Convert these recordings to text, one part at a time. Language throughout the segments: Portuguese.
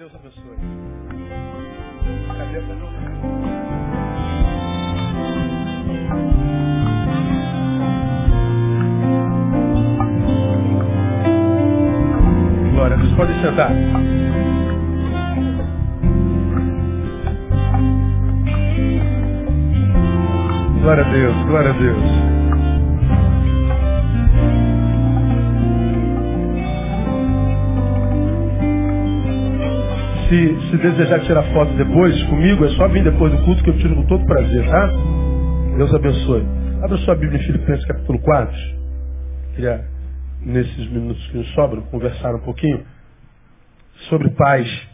Deus abençoe. Cadê a Glória a Deus. Pode sentar. Glória a Deus, glória a Deus. Se, se desejar tirar foto depois comigo, é só vir depois do culto que eu tiro com todo prazer, tá? Deus abençoe. Abra sua Bíblia em Filipenses capítulo 4. Queria, nesses minutos que nos sobram, conversar um pouquinho sobre paz.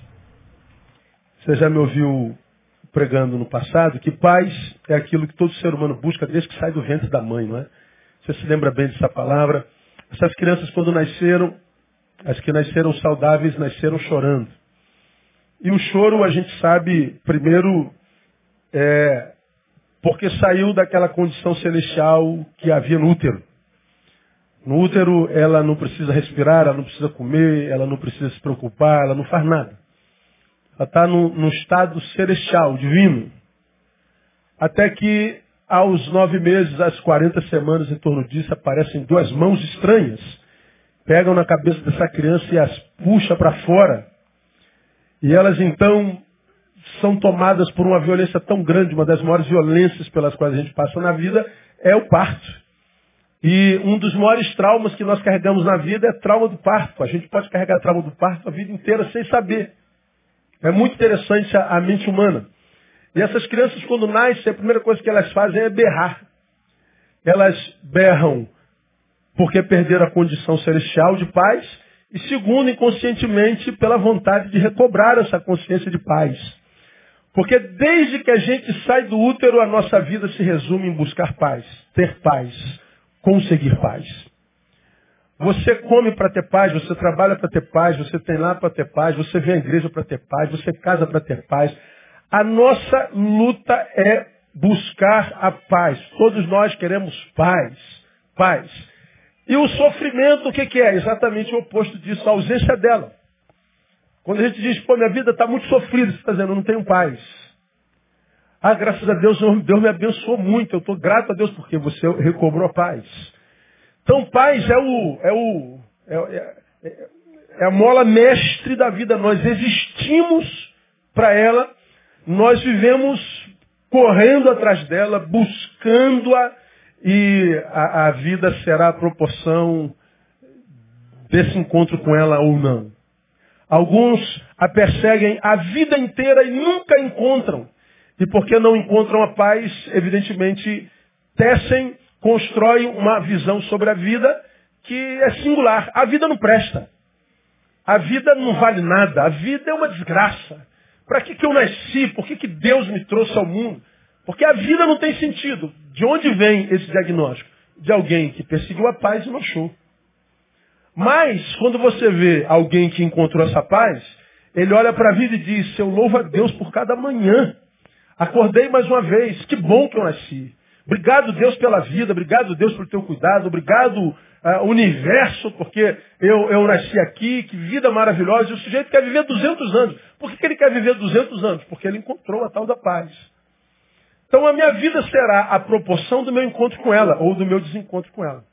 Você já me ouviu pregando no passado que paz é aquilo que todo ser humano busca desde que sai do ventre da mãe, não é? Você se lembra bem dessa palavra? Essas crianças, quando nasceram, as que nasceram saudáveis, nasceram chorando. E o choro, a gente sabe, primeiro, é, porque saiu daquela condição celestial que havia no útero. No útero, ela não precisa respirar, ela não precisa comer, ela não precisa se preocupar, ela não faz nada. Ela está no, no estado celestial, divino. Até que, aos nove meses, às quarenta semanas, em torno disso, aparecem duas mãos estranhas. Pegam na cabeça dessa criança e as puxa para fora e elas então são tomadas por uma violência tão grande, uma das maiores violências pelas quais a gente passa na vida é o parto. E um dos maiores traumas que nós carregamos na vida é trauma do parto. A gente pode carregar trauma do parto a vida inteira sem saber. É muito interessante a, a mente humana. E essas crianças, quando nascem, a primeira coisa que elas fazem é berrar. Elas berram porque perderam a condição celestial de paz e segundo, inconscientemente, pela vontade de recobrar essa consciência de paz. Porque desde que a gente sai do útero, a nossa vida se resume em buscar paz, ter paz, conseguir paz. Você come para ter paz, você trabalha para ter paz, você tem lá para ter paz, você vem à igreja para ter paz, você casa para ter paz. A nossa luta é buscar a paz. Todos nós queremos paz. Paz. E o sofrimento, o que, que é? Exatamente o oposto disso, a ausência dela. Quando a gente diz, pô, minha vida está muito sofrida, você está dizendo, eu não tenho paz. Ah, graças a Deus, Deus me abençoou muito. Eu estou grato a Deus porque você recobrou a paz. Então, paz é o, é o, é, é, é a mola mestre da vida. Nós existimos para ela, nós vivemos correndo atrás dela, buscando-a e a, a vida será a proporção desse encontro com ela ou não. Alguns a perseguem a vida inteira e nunca encontram. E porque não encontram a paz, evidentemente, tecem, constroem uma visão sobre a vida que é singular. A vida não presta. A vida não vale nada. A vida é uma desgraça. Para que, que eu nasci? Por que, que Deus me trouxe ao mundo? Porque a vida não tem sentido. De onde vem esse diagnóstico? De alguém que perseguiu a paz e não achou. Mas, quando você vê alguém que encontrou essa paz, ele olha para a vida e diz, eu louvo a Deus por cada manhã. Acordei mais uma vez, que bom que eu nasci. Obrigado, Deus, pela vida, obrigado, Deus, pelo teu cuidado, obrigado, uh, universo, porque eu, eu nasci aqui, que vida maravilhosa. E o sujeito quer viver 200 anos. Por que, que ele quer viver 200 anos? Porque ele encontrou a tal da paz. Então a minha vida será a proporção do meu encontro com ela ou do meu desencontro com ela.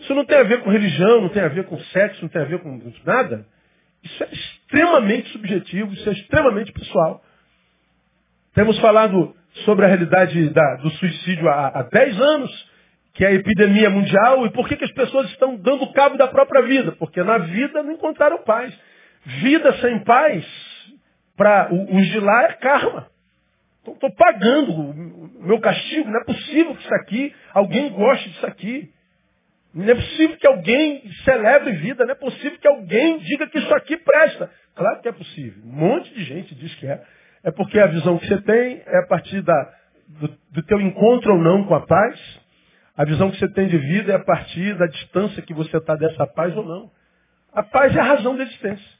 Isso não tem a ver com religião, não tem a ver com sexo, não tem a ver com nada. Isso é extremamente subjetivo, isso é extremamente pessoal. Temos falado sobre a realidade da, do suicídio há, há 10 anos, que é a epidemia mundial, e por que, que as pessoas estão dando cabo da própria vida? Porque na vida não encontraram paz. Vida sem paz, para os de lá é karma. Estou pagando o meu castigo. Não é possível que isso aqui, alguém goste disso aqui. Não é possível que alguém celebre vida. Não é possível que alguém diga que isso aqui presta. Claro que é possível. Um monte de gente diz que é. É porque a visão que você tem é a partir da, do, do teu encontro ou não com a paz. A visão que você tem de vida é a partir da distância que você está dessa paz ou não. A paz é a razão da existência.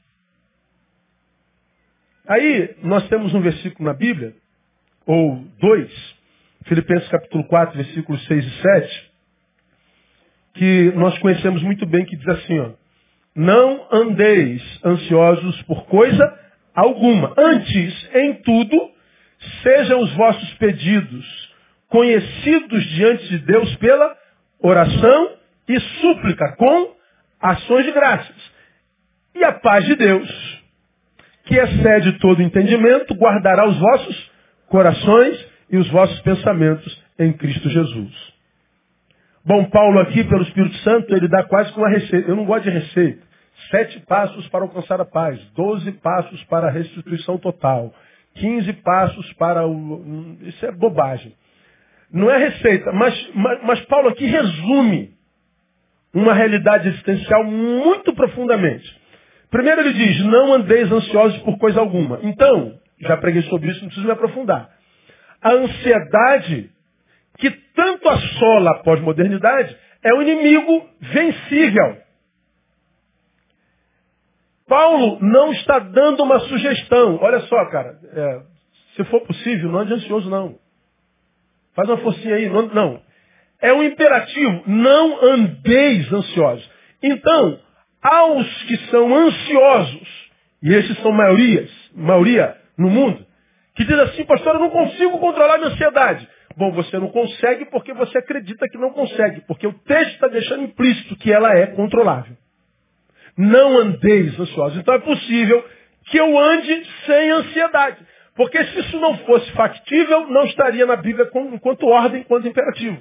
Aí nós temos um versículo na Bíblia ou 2, Filipenses capítulo 4, versículos 6 e 7, que nós conhecemos muito bem, que diz assim, ó, não andeis ansiosos por coisa alguma. Antes, em tudo, sejam os vossos pedidos conhecidos diante de Deus pela oração e súplica, com ações de graças. E a paz de Deus, que excede todo entendimento, guardará os vossos corações e os vossos pensamentos em Cristo Jesus. Bom, Paulo aqui, pelo Espírito Santo, ele dá quase que uma receita. Eu não gosto de receita. Sete passos para alcançar a paz. Doze passos para a restituição total. Quinze passos para o... Isso é bobagem. Não é receita, mas, mas, mas Paulo aqui resume uma realidade existencial muito profundamente. Primeiro ele diz, não andeis ansiosos por coisa alguma. Então, já preguei sobre isso, não preciso me aprofundar. A ansiedade que tanto assola a pós-modernidade é um inimigo vencível. Paulo não está dando uma sugestão. Olha só, cara, é, se for possível, não ande ansioso não. Faz uma forcinha aí. Não, não. É um imperativo. Não andeis ansiosos. Então, aos que são ansiosos, e esses são maiorias, maioria no mundo, que diz assim, pastor, eu não consigo controlar minha ansiedade. Bom, você não consegue porque você acredita que não consegue, porque o texto está deixando implícito que ela é controlável. Não andeis ansiosos. Então é possível que eu ande sem ansiedade. Porque se isso não fosse factível, não estaria na Bíblia enquanto ordem, enquanto imperativo.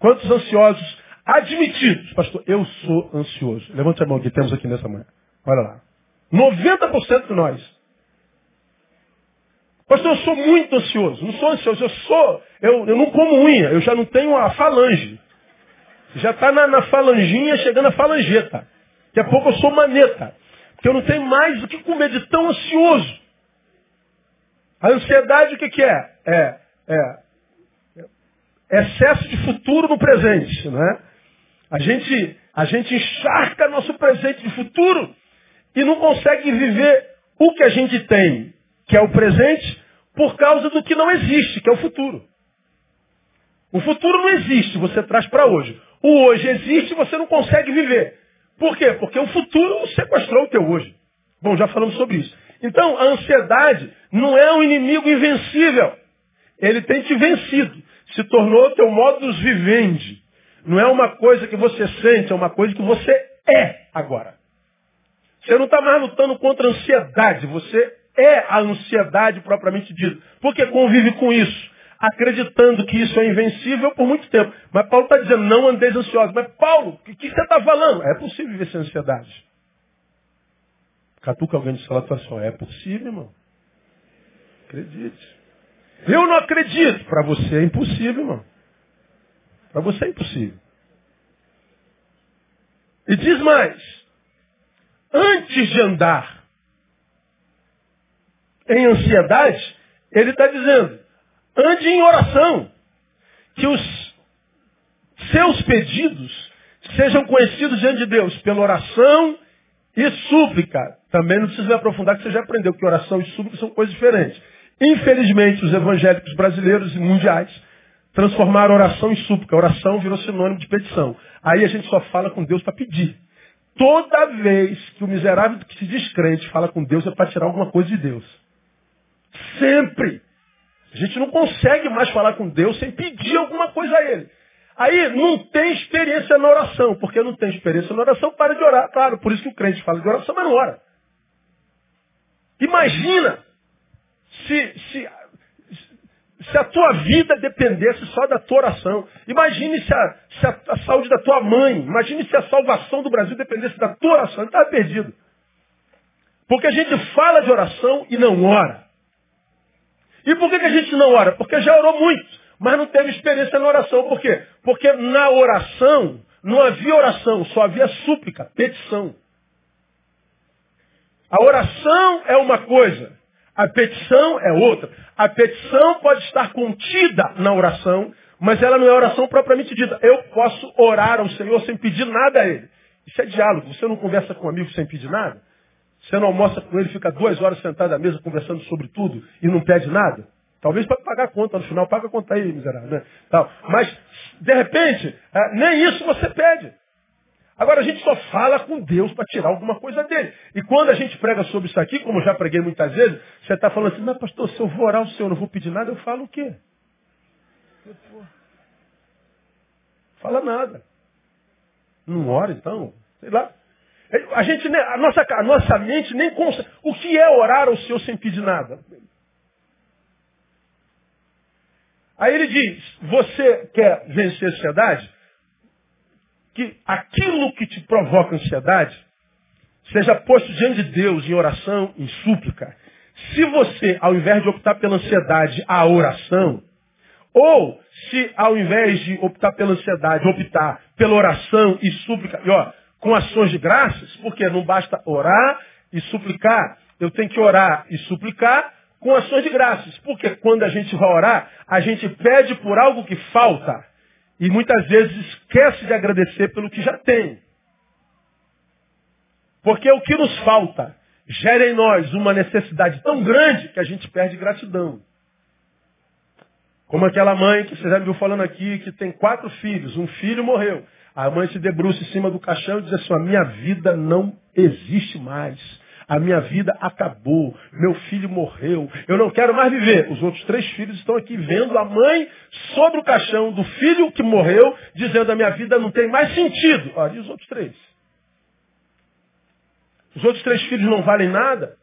Quantos ansiosos admitidos? Pastor, eu sou ansioso. Levante a mão que temos aqui nessa manhã. Olha lá. 90% de nós. Pastor, eu sou muito ansioso. Não sou ansioso, eu sou. Eu, eu não como unha, eu já não tenho a falange. Já está na, na falanginha chegando a falangeta. Daqui a pouco eu sou maneta. Porque eu não tenho mais o que comer de tão ansioso. A ansiedade o que, que é? É, é? excesso de futuro no presente, não é? A gente, a gente encharca nosso presente de futuro e não consegue viver o que a gente tem, que é o presente, por causa do que não existe, que é o futuro. O futuro não existe, você traz para hoje. O hoje existe e você não consegue viver. Por quê? Porque o futuro sequestrou o teu hoje. Bom, já falamos sobre isso. Então, a ansiedade não é um inimigo invencível. Ele tem te vencido. Se tornou teu modus vivendi. Não é uma coisa que você sente, é uma coisa que você é agora. Você não está mais lutando contra a ansiedade, você é a ansiedade propriamente dita. Porque convive com isso, acreditando que isso é invencível por muito tempo. Mas Paulo está dizendo, não andeis ansiosos. Mas Paulo, o que, que, você está falando? É possível viver sem ansiedade. Catuca alguém de salatação. É possível, irmão. Acredite. Eu não acredito. Para você é impossível, irmão. Para você é impossível. E diz mais. Antes de andar em ansiedade, ele está dizendo, ande em oração. Que os seus pedidos sejam conhecidos diante de Deus pela oração e súplica. Também não precisa me aprofundar, que você já aprendeu que oração e súplica são coisas diferentes. Infelizmente, os evangélicos brasileiros e mundiais transformaram oração em súplica. oração virou sinônimo de petição. Aí a gente só fala com Deus para pedir. Toda vez que o miserável que se descrente fala com Deus é para tirar alguma coisa de Deus. Sempre. A gente não consegue mais falar com Deus sem pedir alguma coisa a Ele. Aí não tem experiência na oração, porque não tem experiência na oração, para de orar. Claro, por isso que o crente fala de oração, mas não ora. Imagina se, se, se a tua vida dependesse só da tua oração. Imagine se a, se a, a saúde da tua mãe, imagine se a salvação do Brasil dependesse da tua oração. Estava perdido. Porque a gente fala de oração e não ora. E por que, que a gente não ora? Porque já orou muito, mas não teve experiência na oração. Por quê? Porque na oração não havia oração, só havia súplica, petição. A oração é uma coisa, a petição é outra. A petição pode estar contida na oração, mas ela não é oração propriamente dita. Eu posso orar ao Senhor sem pedir nada a Ele. Isso é diálogo. Você não conversa com um amigo sem pedir nada? Você não almoça com ele, fica duas horas sentado à mesa conversando sobre tudo e não pede nada? Talvez para pagar a conta no final, paga a conta aí, miserável. Né? Tal. Mas, de repente, é, nem isso você pede. Agora a gente só fala com Deus para tirar alguma coisa dele. E quando a gente prega sobre isso aqui, como já preguei muitas vezes, você está falando assim, mas pastor, se eu vou orar o Senhor, não vou pedir nada, eu falo o quê? Fala nada. Não ora então? Sei lá. A gente, a nossa, a nossa mente nem consegue. O que é orar ao Senhor sem pedir nada? Aí ele diz, você quer vencer a ansiedade? Que aquilo que te provoca ansiedade seja posto diante de Deus em oração, em súplica. Se você, ao invés de optar pela ansiedade, a oração, ou se ao invés de optar pela ansiedade, optar pela oração e súplica, e ó, com ações de graças, porque não basta orar e suplicar, eu tenho que orar e suplicar com ações de graças. Porque quando a gente vai orar, a gente pede por algo que falta. E muitas vezes esquece de agradecer pelo que já tem. Porque o que nos falta gera em nós uma necessidade tão grande que a gente perde gratidão. Como aquela mãe que você já me viu falando aqui, que tem quatro filhos, um filho morreu. A mãe se debruça em cima do caixão e diz assim, a minha vida não existe mais. A minha vida acabou. Meu filho morreu. Eu não quero mais viver. Os outros três filhos estão aqui vendo a mãe sobre o caixão do filho que morreu, dizendo a minha vida não tem mais sentido. Olha, e os outros três? Os outros três filhos não valem nada?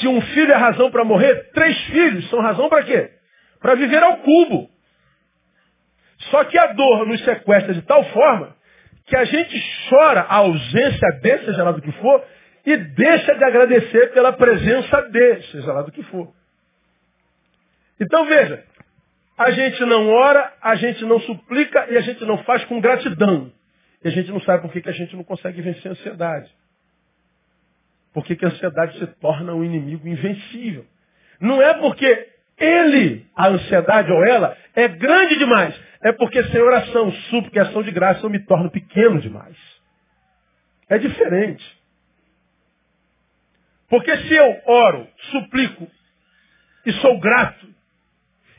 Se um filho é razão para morrer, três filhos são razão para quê? Para viver ao cubo. Só que a dor nos sequestra de tal forma que a gente chora a ausência dele, seja lá do que for, e deixa de agradecer pela presença dele, seja lá do que for. Então veja, a gente não ora, a gente não suplica e a gente não faz com gratidão. E a gente não sabe por que, que a gente não consegue vencer a ansiedade. Por que, que a ansiedade se torna um inimigo invencível. Não é porque ele, a ansiedade ou ela, é grande demais. É porque sem oração, súplica e ação de graça eu me torno pequeno demais. É diferente. Porque se eu oro, suplico e sou grato,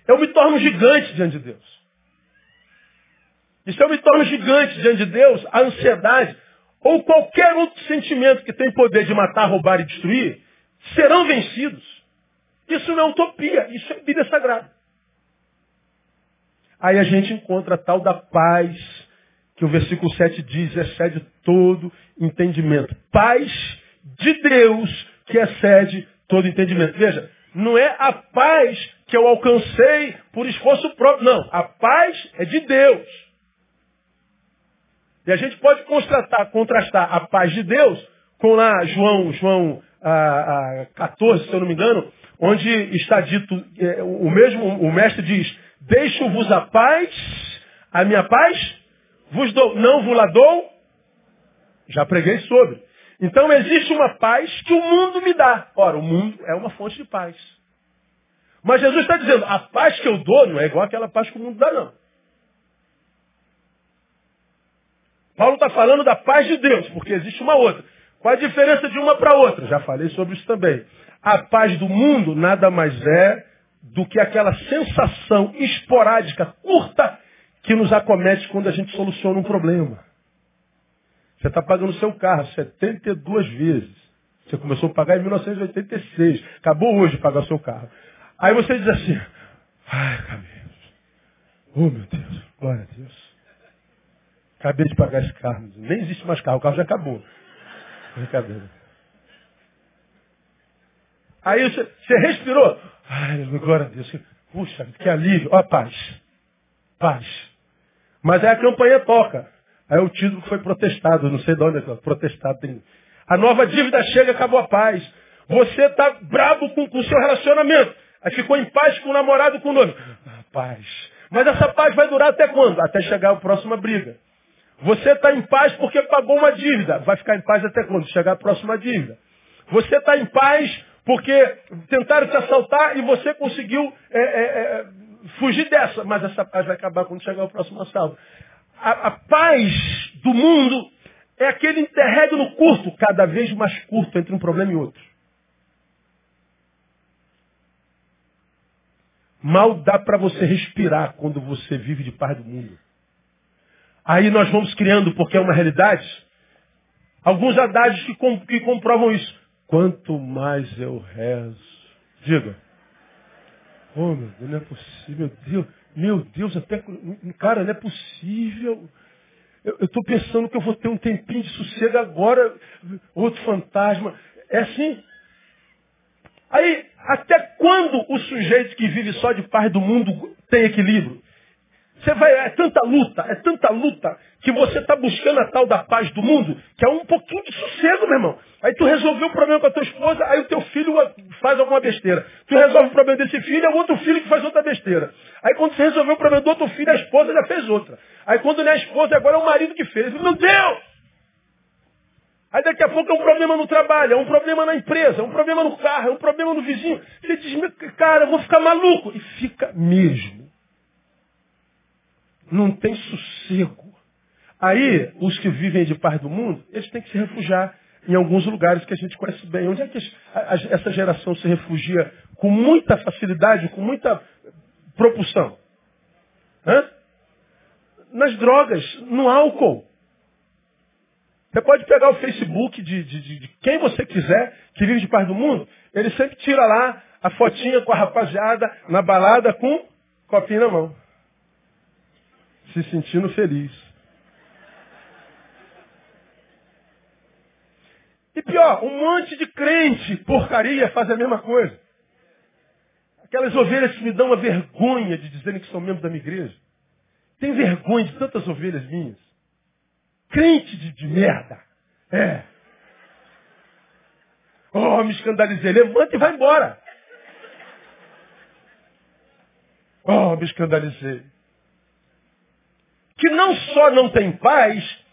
eu me torno gigante diante de Deus. E se eu me torno gigante diante de Deus, a ansiedade ou qualquer outro sentimento que tem poder de matar, roubar e destruir, serão vencidos. Isso não é utopia, isso é Bíblia Sagrada. Aí a gente encontra a tal da paz, que o versículo 7 diz, excede todo entendimento. Paz de Deus que excede todo entendimento. Veja, não é a paz que eu alcancei por esforço próprio, não. A paz é de Deus. E a gente pode contrastar, contrastar a paz de Deus com lá João, João ah, 14, se eu não me engano, onde está dito, é, o mesmo, o mestre diz, deixo-vos a paz, a minha paz vos dou, não vos la dou, já preguei sobre. Então existe uma paz que o mundo me dá. Ora, o mundo é uma fonte de paz. Mas Jesus está dizendo, a paz que eu dou não é igual àquela paz que o mundo dá, não. Paulo está falando da paz de Deus, porque existe uma outra. Qual a diferença de uma para outra? Já falei sobre isso também. A paz do mundo nada mais é do que aquela sensação esporádica, curta, que nos acomete quando a gente soluciona um problema. Você está pagando seu carro 72 vezes. Você começou a pagar em 1986. Acabou hoje de pagar seu carro. Aí você diz assim, ai, acabei. Oh, meu Deus, glória a Deus. Acabei de pagar esse carro. Nem existe mais carro, o carro já acabou. Brincadeira. Aí você, você respirou. Ai, glória a Deus. Puxa, que alívio. Ó, paz. Paz. Mas aí a campanha toca. Aí o título foi protestado, não sei de onde é protestado. Tem... A nova dívida chega, acabou a paz. Você está bravo com o seu relacionamento. Aí ficou em paz com o namorado, com o noivo. Ah, paz. Mas essa paz vai durar até quando? Até chegar a próxima briga. Você está em paz porque pagou uma dívida. Vai ficar em paz até quando? Chegar a próxima dívida. Você está em paz porque tentaram te assaltar e você conseguiu é, é, é, fugir dessa. Mas essa paz vai acabar quando chegar o próximo assalto. A, a paz do mundo é aquele interregno curto, cada vez mais curto entre um problema e outro. Mal dá para você respirar quando você vive de paz do mundo. Aí nós vamos criando, porque é uma realidade, alguns adágios que, com, que comprovam isso. Quanto mais eu rezo. Diga. Oh, meu Deus, não é possível. Meu Deus, meu Deus, até. Cara, não é possível. Eu estou pensando que eu vou ter um tempinho de sossego agora. Outro fantasma. É assim. Aí, até quando o sujeito que vive só de paz do mundo tem equilíbrio? Você vai, é tanta luta, é tanta luta, que você está buscando a tal da paz do mundo, que é um pouquinho de sossego, meu irmão. Aí tu resolveu o problema com a tua esposa, aí o teu filho faz alguma besteira. Tu resolve o problema desse filho, é o outro filho que faz outra besteira. Aí quando você resolveu o problema do outro filho, a esposa já fez outra. Aí quando não é a esposa, agora é o marido que fez. Meu Deus! Aí daqui a pouco é um problema no trabalho, é um problema na empresa, é um problema no carro, é um problema no vizinho. Você diz, cara, eu vou ficar maluco. E fica mesmo não tem sossego. Aí, os que vivem de paz do mundo, eles têm que se refugiar em alguns lugares que a gente conhece bem. Onde é que essa geração se refugia com muita facilidade, com muita propulsão? Hã? Nas drogas, no álcool. Você pode pegar o Facebook de, de, de, de, quem você quiser que vive de paz do mundo, ele sempre tira lá a fotinha com a rapaziada na balada com copinho na mão se sentindo feliz. E pior, um monte de crente, porcaria, faz a mesma coisa. Aquelas ovelhas que me dão uma vergonha de dizerem que são membros da minha igreja. Tem vergonha de tantas ovelhas minhas. Crente de, de merda. É. Oh, me escandalizei. Levanta e vai embora. Oh, me escandalizei que não só não tem paz,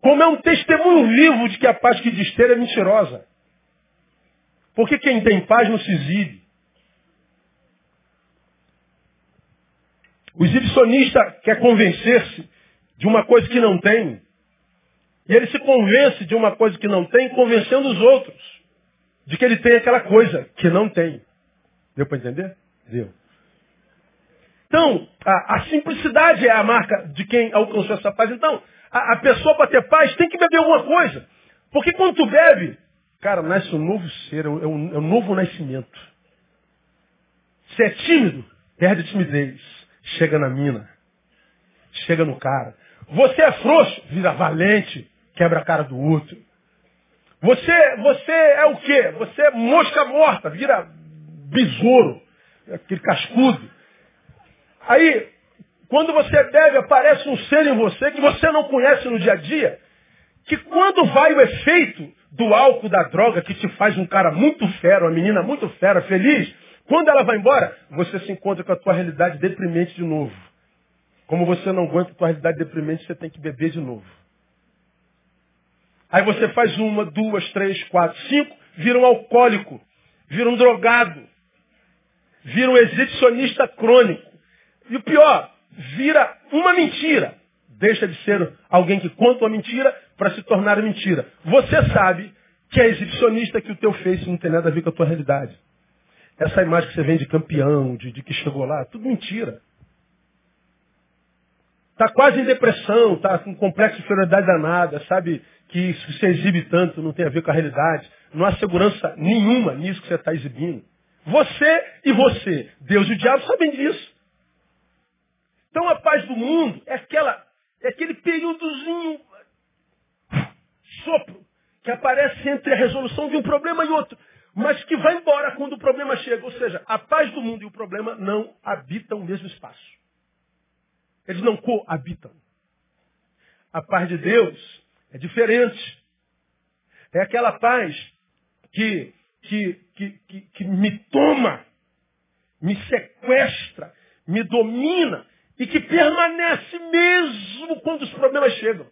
como é um testemunho vivo de que a paz que diz ter é mentirosa. Porque quem tem paz não se exibe. O exibicionista quer convencer-se de uma coisa que não tem. E ele se convence de uma coisa que não tem, convencendo os outros de que ele tem aquela coisa que não tem. Deu para entender? Deu. Então, a, a, simplicidade é a marca de quem alcançou essa paz. Então, a, a pessoa para ter paz tem que beber alguma coisa. Porque quando tu bebe, cara, nasce um novo ser, é um, é um é novo nascimento. Se é tímido, perde a timidez. Chega na mina. Chega no cara. Você é frouxo, vira valente, quebra a cara do outro. Você, você é o quê? Você é mosca morta, vira besouro, aquele cascudo. Aí, quando você bebe, aparece um ser em você que você não conhece no dia a dia, que quando vai o efeito do álcool, da droga, que te faz um cara muito fera, uma menina muito fera, feliz, quando ela vai embora, você se encontra com a tua realidade deprimente de novo. Como você não aguenta a tua realidade deprimente, você tem que beber de novo. Aí você faz uma, duas, três, quatro, cinco, vira um alcoólico, vira um drogado, vira um exibicionista crônico. E o pior, vira uma mentira. Deixa de ser alguém que conta uma mentira para se tornar mentira. Você sabe que é exibicionista que o teu face não tem nada a ver com a tua realidade. Essa imagem que você vem de campeão, de, de que chegou lá, tudo mentira. Está quase em depressão, está com complexo de inferioridade danada, sabe que se você exibe tanto não tem a ver com a realidade. Não há segurança nenhuma nisso que você está exibindo. Você e você, Deus e o diabo sabem disso. Então a paz do mundo é aquela, é aquele períodozinho sopro que aparece entre a resolução de um problema e outro, mas que vai embora quando o problema chega. Ou seja, a paz do mundo e o problema não habitam o mesmo espaço. Eles não coabitam. A paz de Deus é diferente. É aquela paz que, que, que, que, que me toma, me sequestra, me domina e que permanece mesmo quando os problemas chegam.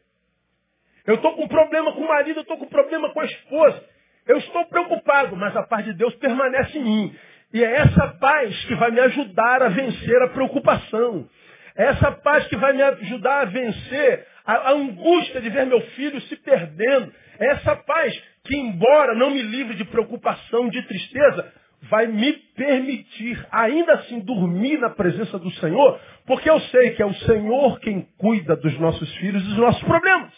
Eu estou com problema com o marido, eu estou com problema com a esposa. Eu estou preocupado, mas a paz de Deus permanece em mim. E é essa paz que vai me ajudar a vencer a preocupação. É essa paz que vai me ajudar a vencer a, angústia de ver meu filho se perdendo. É essa paz que, embora não me livre de preocupação, de tristeza, vai me permitir ainda assim dormir na presença do Senhor, porque eu sei que é o Senhor quem cuida dos nossos filhos e dos nossos problemas.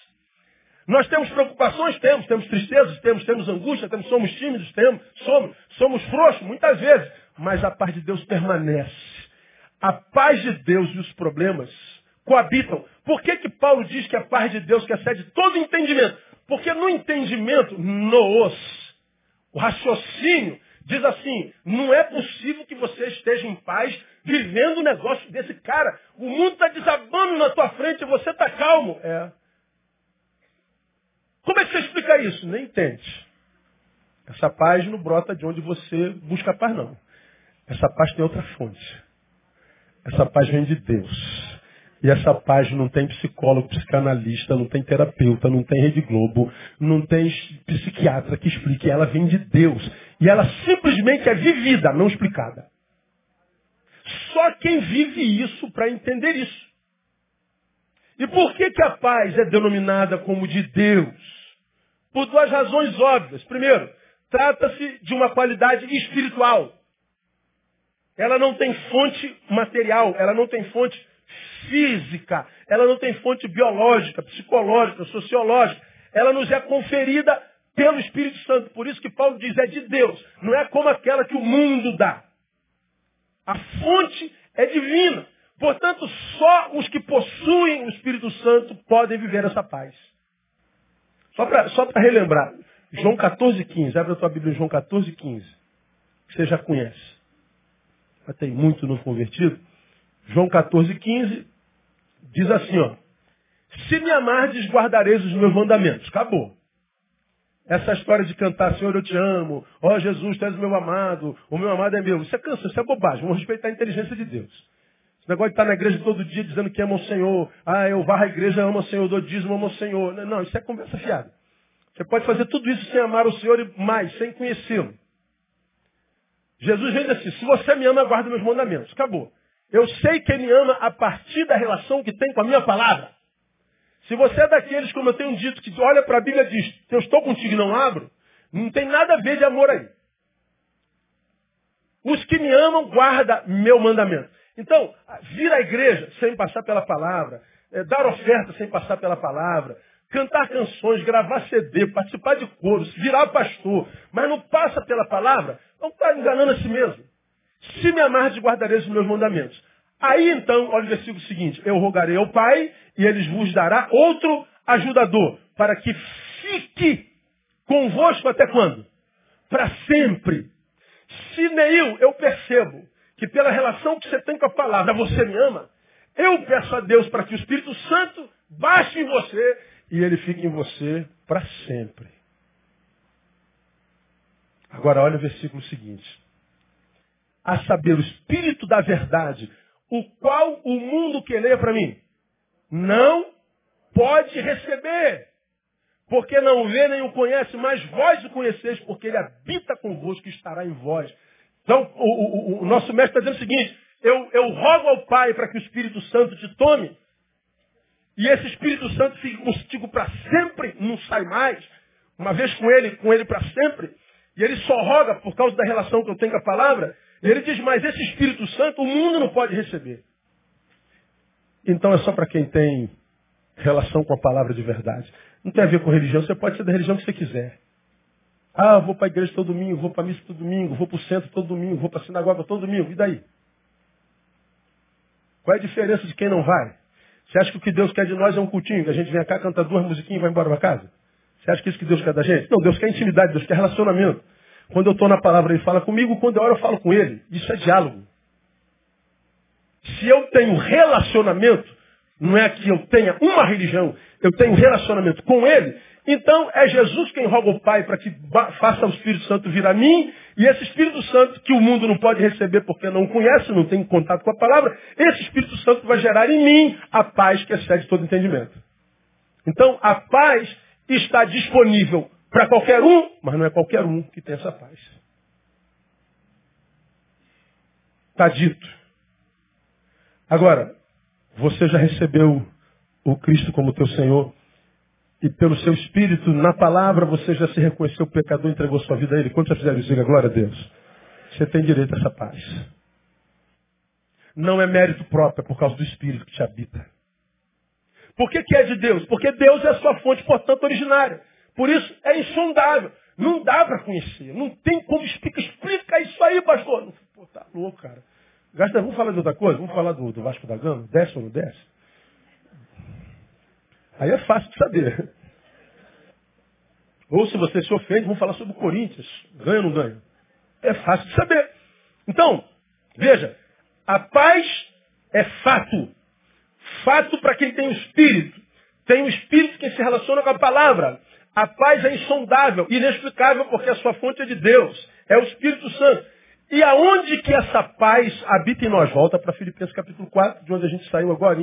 Nós temos preocupações, temos, temos tristezas, temos, temos angústia, temos, somos tímidos, temos, somos, somos frouxos, muitas vezes, mas a paz de Deus permanece. A paz de Deus e os problemas coabitam. Por que, que Paulo diz que a paz de Deus que excede todo entendimento? Porque no entendimento, noos, o raciocínio, diz assim, não é possível que você esteja em paz vivendo um negócio desse cara. O mundo está desabando na tua frente e você está calmo. É. Como é que você explica isso? Nem entende. Essa paz não brota de onde você busca paz, não. Essa paz tem outra fonte. Essa paz vem de Deus. E essa paz não tem psicólogo, psicanalista, não tem terapeuta, não tem Rede Globo, não tem psiquiatra que explique. Ela vem de Deus. E ela simplesmente é vivida, não explicada. Só quem vive isso para entender isso. E por que, que a paz é denominada como de Deus? Por duas razões óbvias. Primeiro, trata-se de uma qualidade espiritual. Ela não tem fonte material, ela não tem fonte física, ela não tem fonte biológica, psicológica, sociológica. Ela nos é conferida pelo Espírito Santo. Por isso que Paulo diz, é de Deus. Não é como aquela que o mundo dá. A fonte é divina. Portanto, só os que possuem o Espírito Santo podem viver essa paz. Só para relembrar, João 14, 15. Abre a tua Bíblia João 14, 15. Você já conhece. Mas tem muito no convertido. João 14, 15 diz assim, ó. Se me amardes, guardareis os meus mandamentos. Acabou. Essa história de cantar, Senhor, eu te amo. Ó oh, Jesus, tu és o meu amado. O meu amado é meu. Isso é cansa, isso é bobagem. Vamos respeitar a inteligência de Deus. Esse negócio de estar na igreja todo dia dizendo que ama o Senhor. Ah, eu varro a igreja, amo o Senhor, dou dízimo, amo o Senhor. Não, isso é conversa fiada. Você pode fazer tudo isso sem amar o Senhor e mais, sem conhecê-lo. Jesus vem assim, se você me ama, guarda meus mandamentos. Acabou. Eu sei que ele me ama a partir da relação que tem com a minha palavra. Se você é daqueles, como eu tenho dito, que olha para a Bíblia e diz, eu estou contigo e não abro, não tem nada a ver de amor aí. Os que me amam, guarda meu mandamento. Então, vir à igreja sem passar pela palavra, é, dar oferta sem passar pela palavra, cantar canções, gravar CD, participar de coros, virar pastor, mas não passa pela palavra, não está enganando a si mesmo. Se me amardes, guardareis os meus mandamentos. Aí então, olha o versículo seguinte, eu rogarei ao Pai e ele vos dará outro ajudador, para que fique convosco até quando? Para sempre. Se Neil, eu percebo que pela relação que você tem com a palavra, você me ama, eu peço a Deus para que o Espírito Santo baixe em você e ele fique em você para sempre. Agora olha o versículo seguinte a saber, o Espírito da verdade, o qual o mundo que leia para mim não pode receber, porque não vê nem o conhece, mas vós o conheceis, porque ele habita convosco e estará em vós. Então, o, o, o nosso mestre está dizendo o seguinte, eu, eu rogo ao Pai para que o Espírito Santo te tome, e esse Espírito Santo fique contigo para sempre, não sai mais, uma vez com ele, com ele para sempre, e ele só roga por causa da relação que eu tenho com a palavra, ele diz, mas esse Espírito Santo o mundo não pode receber. Então é só para quem tem relação com a palavra de verdade. Não tem a ver com religião, você pode ser da religião que você quiser. Ah, vou para a igreja todo domingo, vou para a missa todo domingo, vou para o centro todo domingo, vou para a sinagoga todo domingo. E daí? Qual é a diferença de quem não vai? Você acha que o que Deus quer de nós é um cultinho, que a gente vem cá, canta duas musiquinhas e vai embora para casa? Você acha que isso que Deus quer da gente? Não, Deus quer intimidade, Deus quer relacionamento. Quando eu estou na palavra, ele fala comigo, quando eu oro, eu falo com ele. Isso é diálogo. Se eu tenho relacionamento, não é que eu tenha uma religião, eu tenho relacionamento com ele, então é Jesus quem roga o Pai para que faça o Espírito Santo vir a mim, e esse Espírito Santo, que o mundo não pode receber porque não conhece, não tem contato com a palavra, esse Espírito Santo vai gerar em mim a paz que excede todo entendimento. Então a paz está disponível para qualquer um, mas não é qualquer um que tem essa paz. Está dito. Agora, você já recebeu o Cristo como teu Senhor e pelo seu Espírito, na palavra, você já se reconheceu pecador e entregou sua vida a Ele. Quantos já fizeram isso? Diga glória a Deus. Você tem direito a essa paz. Não é mérito próprio, é por causa do Espírito que te habita. Por que, que é de Deus? Porque Deus é a sua fonte, portanto, originária. Por isso é insondável. Não dá para conhecer. Não tem como explicar. Explica isso aí, pastor. Pô, tá louco, cara. Gasta, vamos falar de outra coisa? Vamos falar do, do Vasco da Gama? Desce ou não desce? Aí é fácil de saber. Ou se você se ofende, vamos falar sobre o Corinthians. Ganha ou não ganha? É fácil de saber. Então, veja, a paz é fato. Fato para quem tem o Espírito. Tem o Espírito que se relaciona com a palavra. A paz é insondável, inexplicável, porque a sua fonte é de Deus. É o Espírito Santo. E aonde que essa paz habita em nós? Volta para Filipenses capítulo 4, de onde a gente saiu agora.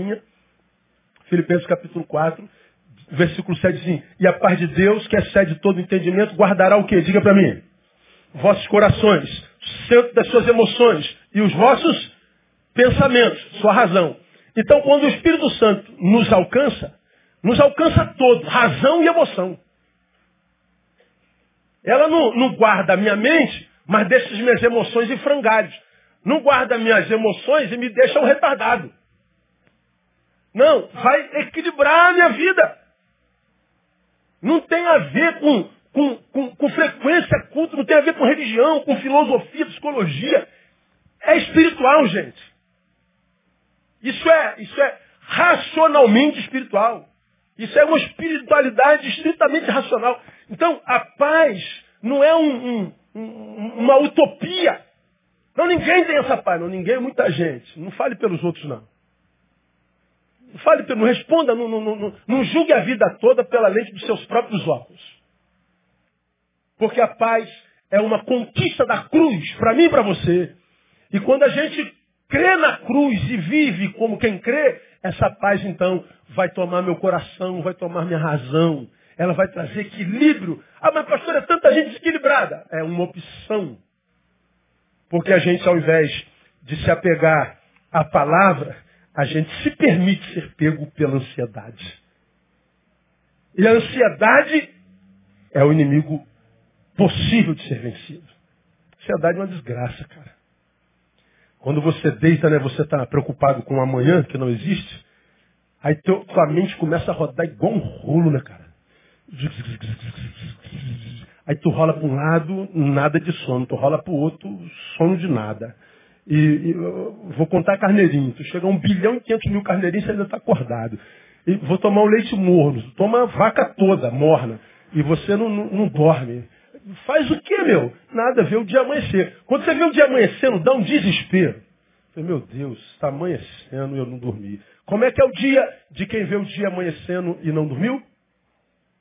Filipenses capítulo 4, versículo 7 assim, E a paz de Deus, que excede todo entendimento, guardará o quê? Diga para mim. Vossos corações, centro das suas emoções e os vossos pensamentos, sua razão. Então, quando o Espírito Santo nos alcança, nos alcança todo, razão e emoção. Ela não, não guarda a minha mente, mas deixa as minhas emoções em frangalhos. Não guarda minhas emoções e me deixa um retardado. Não, vai equilibrar a minha vida. Não tem a ver com, com, com, com frequência, culto, não tem a ver com religião, com filosofia, psicologia. É espiritual, gente. Isso é, isso é racionalmente espiritual. Isso é uma espiritualidade estritamente racional. Então, a paz não é um, um, uma utopia. Não, ninguém tem essa paz. Não, ninguém muita gente. Não fale pelos outros, não. Não fale, não responda, não, não, não, não julgue a vida toda pela lente dos seus próprios óculos. Porque a paz é uma conquista da cruz, para mim e para você. E quando a gente crê na cruz e vive como quem crê, essa paz então vai tomar meu coração, vai tomar minha razão, ela vai trazer equilíbrio. Ah, mas pastor, é tanta gente desequilibrada. É uma opção. Porque a gente, ao invés de se apegar à palavra, a gente se permite ser pego pela ansiedade. E a ansiedade é o inimigo possível de ser vencido. Ansiedade é uma desgraça, cara. Quando você deita, né, você está preocupado com o amanhã, que não existe, aí tua mente começa a rodar igual um rolo, né, cara? Aí tu rola para um lado, nada de sono. Tu rola para o outro, sono de nada. E, e vou contar carneirinho. Tu chega a um bilhão e quinhentos mil carneirinhos e ainda está acordado. E vou tomar um leite morno. Toma a vaca toda, morna. E você não, não, não dorme. Faz o que, meu? Nada, vê o dia amanhecer. Quando você vê o dia amanhecendo, dá um desespero. Meu Deus, está amanhecendo e eu não dormi. Como é que é o dia de quem vê o dia amanhecendo e não dormiu?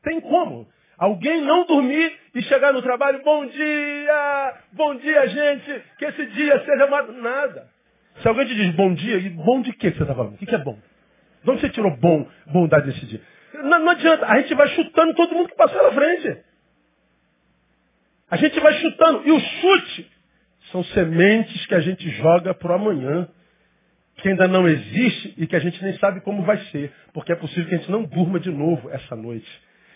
Tem como. Alguém não dormir e chegar no trabalho, bom dia, bom dia, gente, que esse dia seja nada. Se alguém te diz bom dia, e bom de que você está falando? O que é bom? De onde você tirou bom, bondade desse dia? Não, não adianta, a gente vai chutando todo mundo que passou na frente. A gente vai chutando. E o chute são sementes que a gente joga para o amanhã, que ainda não existe e que a gente nem sabe como vai ser. Porque é possível que a gente não durma de novo essa noite.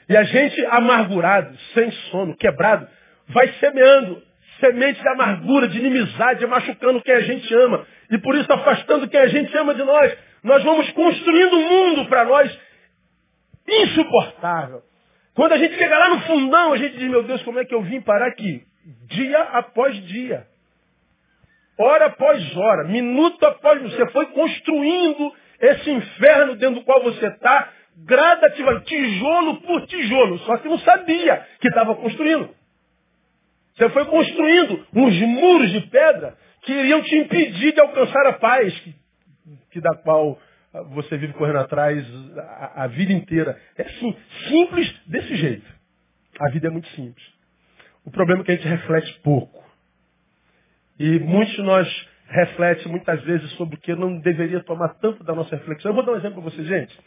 E a gente amargurado, sem sono, quebrado, vai semeando sementes de amargura, de inimizade, machucando quem a gente ama. E por isso afastando quem a gente ama de nós. Nós vamos construindo um mundo para nós insuportável. Quando a gente chega lá no fundão, a gente diz, meu Deus, como é que eu vim parar aqui? Dia após dia. Hora após hora, minuto após minuto. Você foi construindo esse inferno dentro do qual você está, gradativamente, tijolo por tijolo. Só que não sabia que estava construindo. Você foi construindo uns muros de pedra que iriam te impedir de alcançar a paz, que, que da qual você vive correndo atrás a, a vida inteira. É sim, simples desse jeito. A vida é muito simples. O problema é que a gente reflete pouco. E muitos de nós refletem muitas vezes sobre o que não deveria tomar tanto da nossa reflexão. Eu vou dar um exemplo para vocês, gente.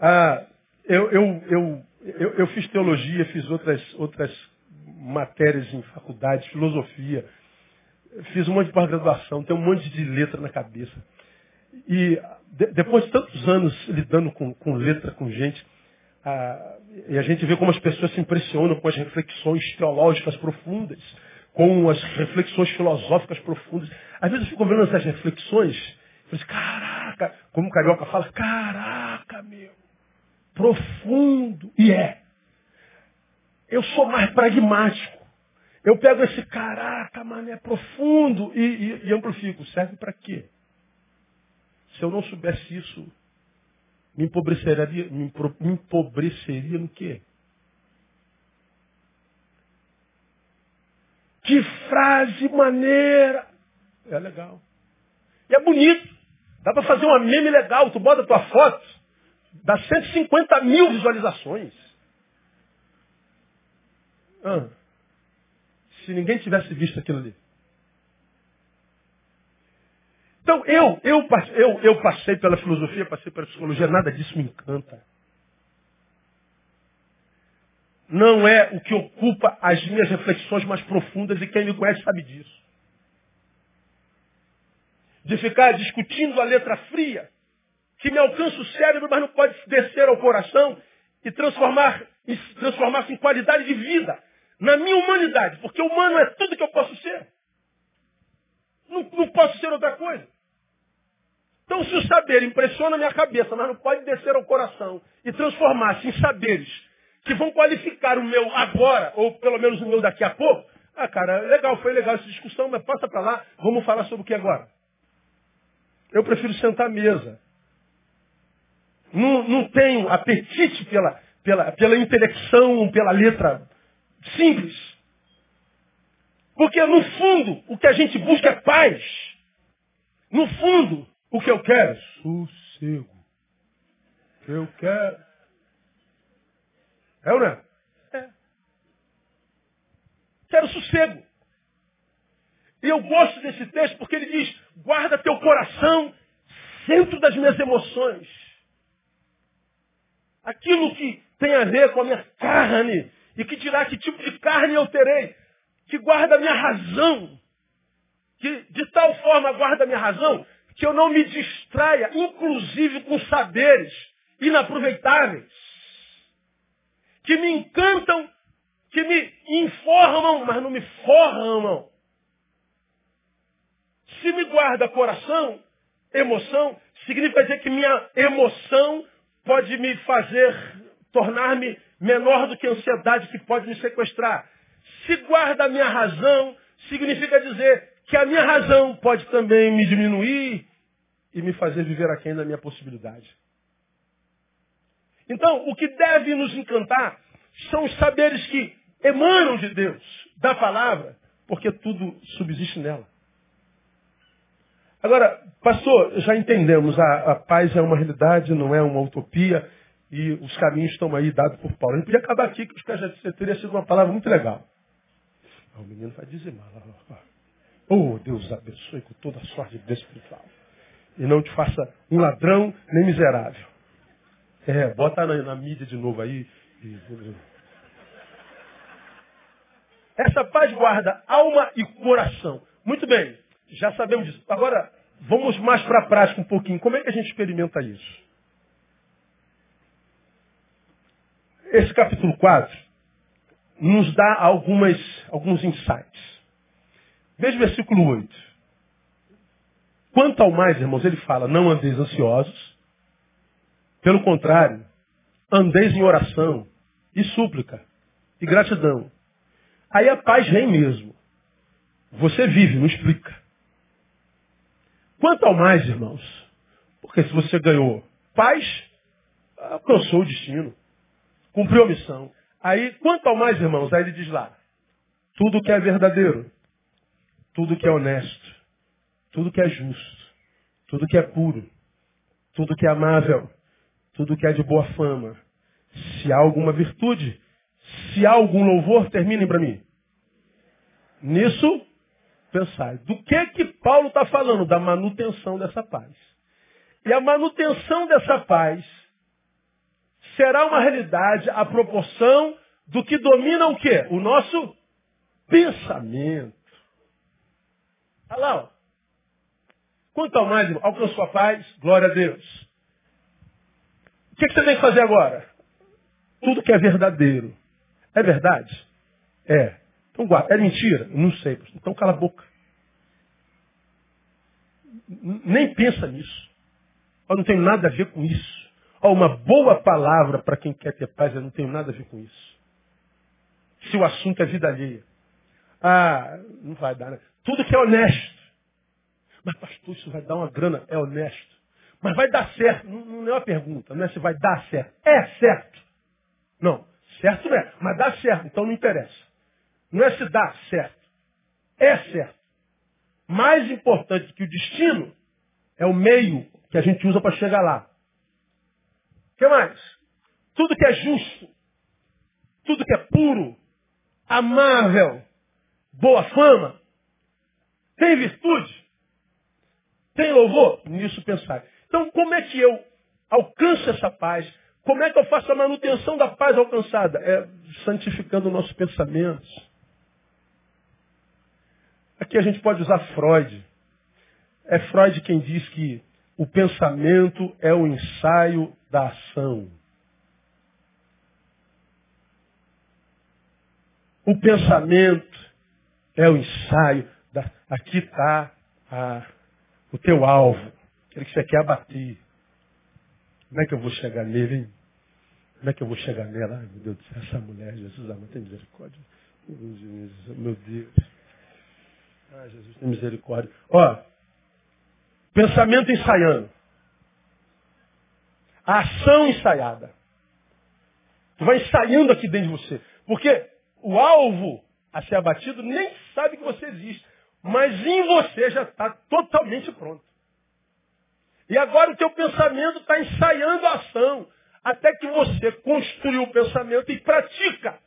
Ah, eu, eu, eu, eu, eu fiz teologia, fiz outras, outras matérias em faculdade, filosofia, fiz um monte de pós-graduação, tenho um monte de letra na cabeça. E de, depois de tantos anos lidando com, com letra, com gente, a, e a gente vê como as pessoas se impressionam com as reflexões teológicas profundas, com as reflexões filosóficas profundas. Às vezes eu fico vendo essas reflexões, e falo assim, caraca, como o carioca fala, caraca, profundo. E é. Eu sou mais pragmático. Eu pego esse caraca, mano, é profundo e, e, e amplifico. Serve para quê? Se eu não soubesse isso, me empobreceria, me empobreceria no quê? Que frase maneira! É legal. E é bonito. Dá para fazer uma meme legal. Tu bota tua foto, dá 150 mil visualizações. Ah, se ninguém tivesse visto aquilo ali. Então, eu, eu, eu, eu passei pela filosofia, passei pela psicologia, nada disso me encanta. Não é o que ocupa as minhas reflexões mais profundas e quem me conhece sabe disso. De ficar discutindo a letra fria, que me alcança o cérebro, mas não pode descer ao coração e transformar, transformar-se em qualidade de vida na minha humanidade, porque humano é tudo que eu posso ser. Não, não posso ser outra coisa. Então, se o saber impressiona a minha cabeça, mas não pode descer ao coração e transformar-se em saberes que vão qualificar o meu agora, ou pelo menos o meu daqui a pouco, ah, cara, legal, foi legal essa discussão, mas passa para lá, vamos falar sobre o que agora? Eu prefiro sentar à mesa. Não, não tenho apetite pela, pela, pela intelecção, pela letra simples. Porque, no fundo, o que a gente busca é paz. No fundo, o que eu quero? Sossego. Eu quero. É ou não é? É. Quero sossego. E eu gosto desse texto porque ele diz: guarda teu coração centro das minhas emoções. Aquilo que tem a ver com a minha carne e que dirá que tipo de carne eu terei, que guarda a minha razão, que de tal forma guarda a minha razão que eu não me distraia, inclusive com saberes inaproveitáveis, que me encantam, que me informam, mas não me formam. Se me guarda coração, emoção, significa dizer que minha emoção pode me fazer tornar-me menor do que a ansiedade que pode me sequestrar. Se guarda a minha razão, significa dizer que a minha razão pode também me diminuir e me fazer viver aquém da minha possibilidade. Então, o que deve nos encantar são os saberes que emanam de Deus, da palavra, porque tudo subsiste nela. Agora, pastor, já entendemos, a, a paz é uma realidade, não é uma utopia, e os caminhos estão aí dados por Paulo. Gente podia acabar aqui, que os caras já teria sido uma palavra muito legal. O menino vai dizimar. Oh, Deus abençoe com toda a sorte de espiritual e não te faça um ladrão nem miserável. É, bota na, na mídia de novo aí. Essa paz guarda alma e coração. Muito bem, já sabemos disso. Agora, vamos mais para a prática um pouquinho. Como é que a gente experimenta isso? Esse capítulo 4 nos dá algumas, alguns insights. Veja o versículo 8. Quanto ao mais, irmãos, ele fala, não andeis ansiosos. Pelo contrário, andeis em oração e súplica e gratidão. Aí a paz vem mesmo. Você vive, não explica. Quanto ao mais, irmãos, porque se você ganhou paz, alcançou o destino, cumpriu a missão. Aí, quanto ao mais, irmãos, aí ele diz lá, tudo que é verdadeiro, tudo que é honesto, tudo que é justo, tudo que é puro, tudo que é amável, tudo que é de boa fama. Se há alguma virtude, se há algum louvor, terminem para mim. Nisso, pensai. Do que que Paulo está falando? Da manutenção dessa paz. E a manutenção dessa paz será uma realidade à proporção do que domina o quê? O nosso pensamento. Olha lá, ó. Quanto ao mais, irmão, alcançou a paz, glória a Deus. O que, que você tem que fazer agora? Tudo que é verdadeiro. É verdade? É. Então guarda. É mentira? Não sei. Então cala a boca. Nem pensa nisso. Eu não tenho nada a ver com isso. Ó, uma boa palavra para quem quer ter paz, eu não tenho nada a ver com isso. Se o assunto é vida alheia. Ah, não vai dar, né? Tudo que é honesto. Mas, pastor, isso vai dar uma grana. É honesto. Mas vai dar certo. Não, não é uma pergunta, não é se vai dar certo. É certo. Não, certo não é, mas dá certo, então não interessa. Não é se dá certo. É certo. Mais importante que o destino é o meio que a gente usa para chegar lá. O que mais? Tudo que é justo, tudo que é puro, amável, boa fama, tem virtude, tem louvor, nisso pensar. Então, como é que eu alcanço essa paz? Como é que eu faço a manutenção da paz alcançada? É santificando o nosso pensamento. Aqui a gente pode usar Freud. É Freud quem diz que o pensamento é o ensaio da ação. O pensamento é o ensaio. Da... Aqui está o teu alvo, aquele que você quer abater. Como é que eu vou chegar nele, hein? Como é que eu vou chegar nela? Ai, meu Deus do céu, essa mulher, Jesus, amor, tem misericórdia. Meu Deus. Ai, Jesus, tem misericórdia. Ó, pensamento ensaiando. A ação ensaiada. Tu vai ensaiando aqui dentro de você. Porque o alvo a ser abatido nem sabe que você existe. Mas em você já está totalmente pronto. E agora o teu pensamento está ensaiando a ação. Até que você construiu o pensamento e pratica.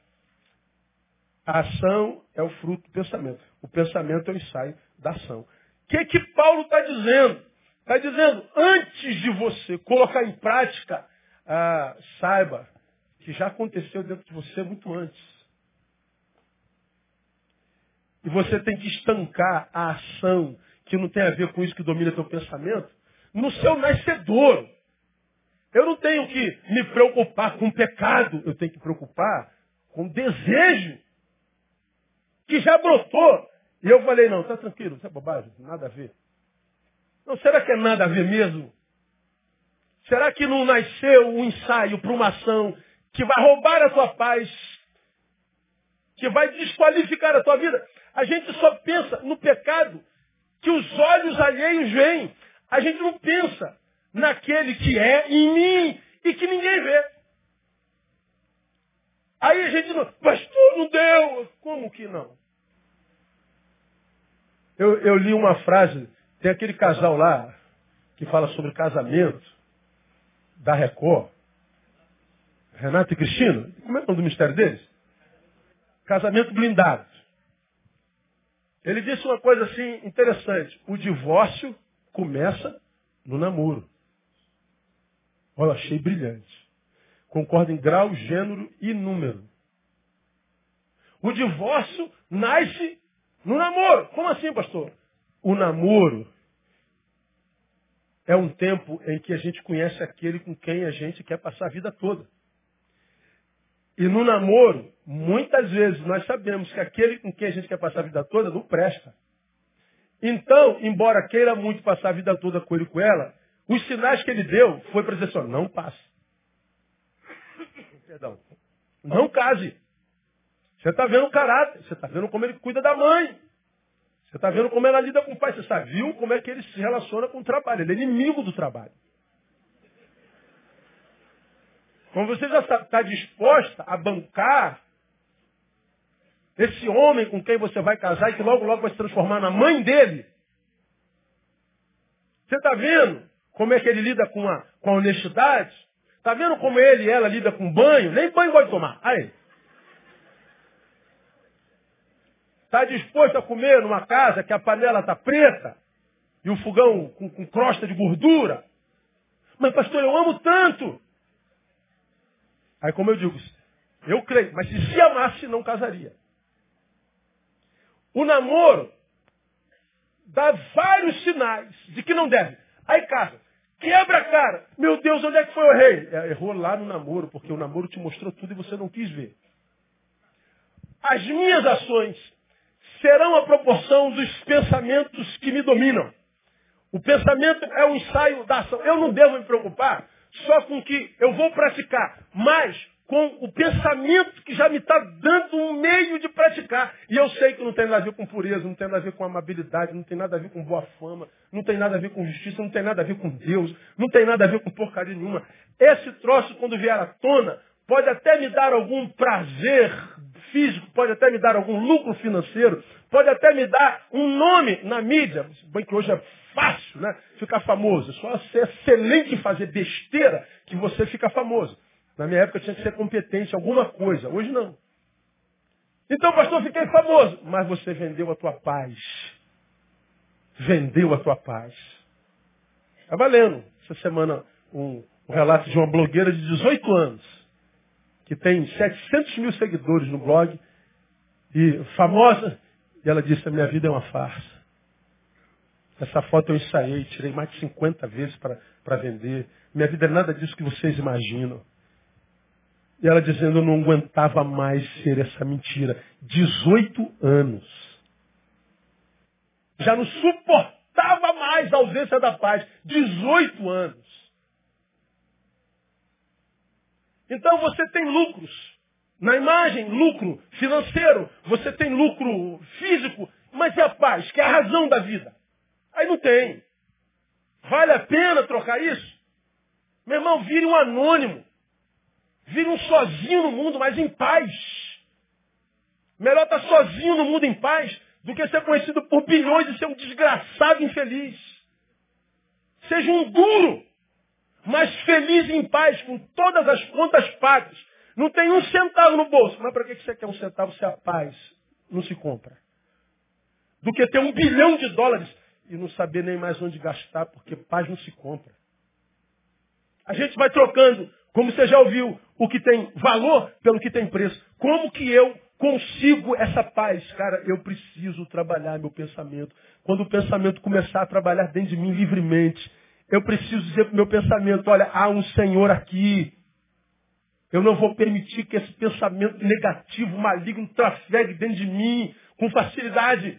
A ação é o fruto do pensamento. O pensamento é o ensaio da ação. O que, que Paulo está dizendo? Está dizendo, antes de você colocar em prática, ah, saiba que já aconteceu dentro de você muito antes. E você tem que estancar a ação que não tem a ver com isso que domina teu pensamento no seu nascedor. Eu não tenho que me preocupar com pecado, eu tenho que preocupar com desejo que já brotou. E eu falei, não, está tranquilo, isso é bobagem, nada a ver. Não, será que é nada a ver mesmo? Será que não nasceu um ensaio para uma ação que vai roubar a tua paz, que vai desqualificar a tua vida? A gente só pensa no pecado que os olhos alheios veem. A gente não pensa naquele que é em mim e que ninguém vê. Aí a gente não, pastor, não deu. Como que não? Eu, eu li uma frase, tem aquele casal lá que fala sobre casamento, da Record. Renato e Cristina, como é o nome do mistério deles? Casamento blindado. Ele disse uma coisa assim interessante. O divórcio começa no namoro. Olha, achei brilhante. Concordo em grau, gênero e número. O divórcio nasce no namoro. Como assim, pastor? O namoro é um tempo em que a gente conhece aquele com quem a gente quer passar a vida toda. E no namoro, muitas vezes nós sabemos que aquele com quem a gente quer passar a vida toda não presta. Então, embora queira muito passar a vida toda com ele e com ela, os sinais que ele deu foi para dizer assim, não passe. Perdão. Não case. Você está vendo o caráter, você está vendo como ele cuida da mãe. Você está vendo como ela lida com o pai. Você sabe, viu como é que ele se relaciona com o trabalho. Ele é inimigo do trabalho. Como você já está disposta a bancar esse homem com quem você vai casar e que logo, logo vai se transformar na mãe dele. Você está vendo como é que ele lida com a, com a honestidade? Está vendo como ele e ela lida com banho? Nem banho vai tomar. Aí. Está disposto a comer numa casa que a panela está preta e o fogão com, com crosta de gordura? Mas pastor, eu amo tanto. Aí como eu digo, eu creio, mas se se amasse, não casaria. O namoro dá vários sinais de que não deve. Aí casa. Quebra a cara. Meu Deus, onde é que foi o rei? É, errou lá no namoro, porque o namoro te mostrou tudo e você não quis ver. as minhas ações serão a proporção dos pensamentos que me dominam. O pensamento é o ensaio da ação. Eu não devo me preocupar só com o que eu vou praticar, mas com o pensamento que já me está dando um meio de praticar. E eu sei que não tem nada a ver com pureza, não tem nada a ver com amabilidade, não tem nada a ver com boa fama, não tem nada a ver com justiça, não tem nada a ver com Deus, não tem nada a ver com porcaria nenhuma. Esse troço, quando vier à tona, pode até me dar algum prazer físico, pode até me dar algum lucro financeiro, pode até me dar um nome na mídia, bem que hoje é fácil, né? Ficar famoso. Só ser excelente em fazer besteira que você fica famoso. Na minha época tinha que ser competente em alguma coisa. Hoje não. Então, pastor, fiquei famoso. Mas você vendeu a tua paz. Vendeu a tua paz. Está valendo. Essa semana um, um relato de uma blogueira de 18 anos que tem 700 mil seguidores no blog, e famosa, e ela disse, a minha vida é uma farsa. Essa foto eu ensaiei, tirei mais de 50 vezes para vender. Minha vida é nada disso que vocês imaginam. E ela dizendo, eu não aguentava mais ser essa mentira. 18 anos. Já não suportava mais a ausência da paz. 18 anos. Então você tem lucros. Na imagem, lucro financeiro. Você tem lucro físico. Mas e a paz, que é a razão da vida? Aí não tem. Vale a pena trocar isso? Meu irmão, vire um anônimo. Vire um sozinho no mundo, mas em paz. Melhor estar sozinho no mundo em paz do que ser conhecido por bilhões e ser um desgraçado infeliz. Seja um duro mas feliz e em paz, com todas as contas pagas. Não tem um centavo no bolso. Mas para que você quer um centavo se a paz não se compra? Do que ter um bilhão de dólares e não saber nem mais onde gastar, porque paz não se compra. A gente vai trocando, como você já ouviu, o que tem valor pelo que tem preço. Como que eu consigo essa paz? Cara, eu preciso trabalhar meu pensamento. Quando o pensamento começar a trabalhar dentro de mim livremente, eu preciso dizer para o meu pensamento, olha, há um Senhor aqui. Eu não vou permitir que esse pensamento negativo, maligno, trafegue dentro de mim com facilidade.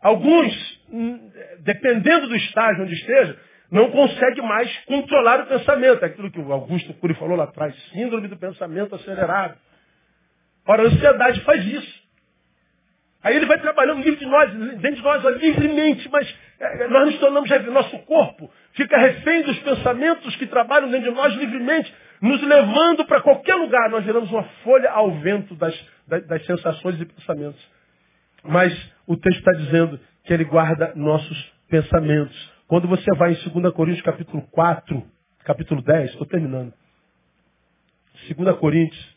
Alguns, hum, dependendo do estágio onde esteja, não conseguem mais controlar o pensamento. É aquilo que o Augusto Cury falou lá atrás, síndrome do pensamento acelerado. Ora, a ansiedade faz isso. Aí ele vai trabalhando dentro de nós, dentro de nós livremente, mas nós nos tornamos, nosso corpo fica refém dos pensamentos que trabalham dentro de nós livremente, nos levando para qualquer lugar. Nós viramos uma folha ao vento das, das, das sensações e pensamentos. Mas o texto está dizendo que ele guarda nossos pensamentos. Quando você vai em 2 Coríntios capítulo 4, capítulo 10, estou terminando. 2 Coríntios,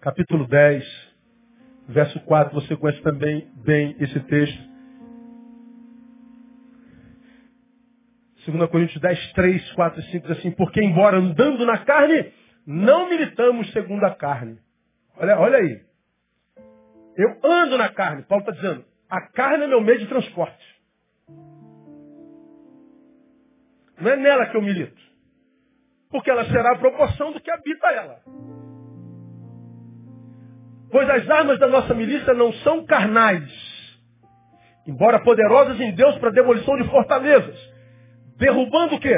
capítulo 10, Verso 4, você conhece também bem esse texto. 2 Coríntios 10, 3, 4 e 5 diz assim, porque embora andando na carne, não militamos segundo a carne. Olha, olha aí. Eu ando na carne. Paulo está dizendo, a carne é meu meio de transporte. Não é nela que eu milito. Porque ela será a proporção do que habita ela. Pois as armas da nossa milícia não são carnais, embora poderosas em Deus para demolição de fortalezas, derrubando o quê?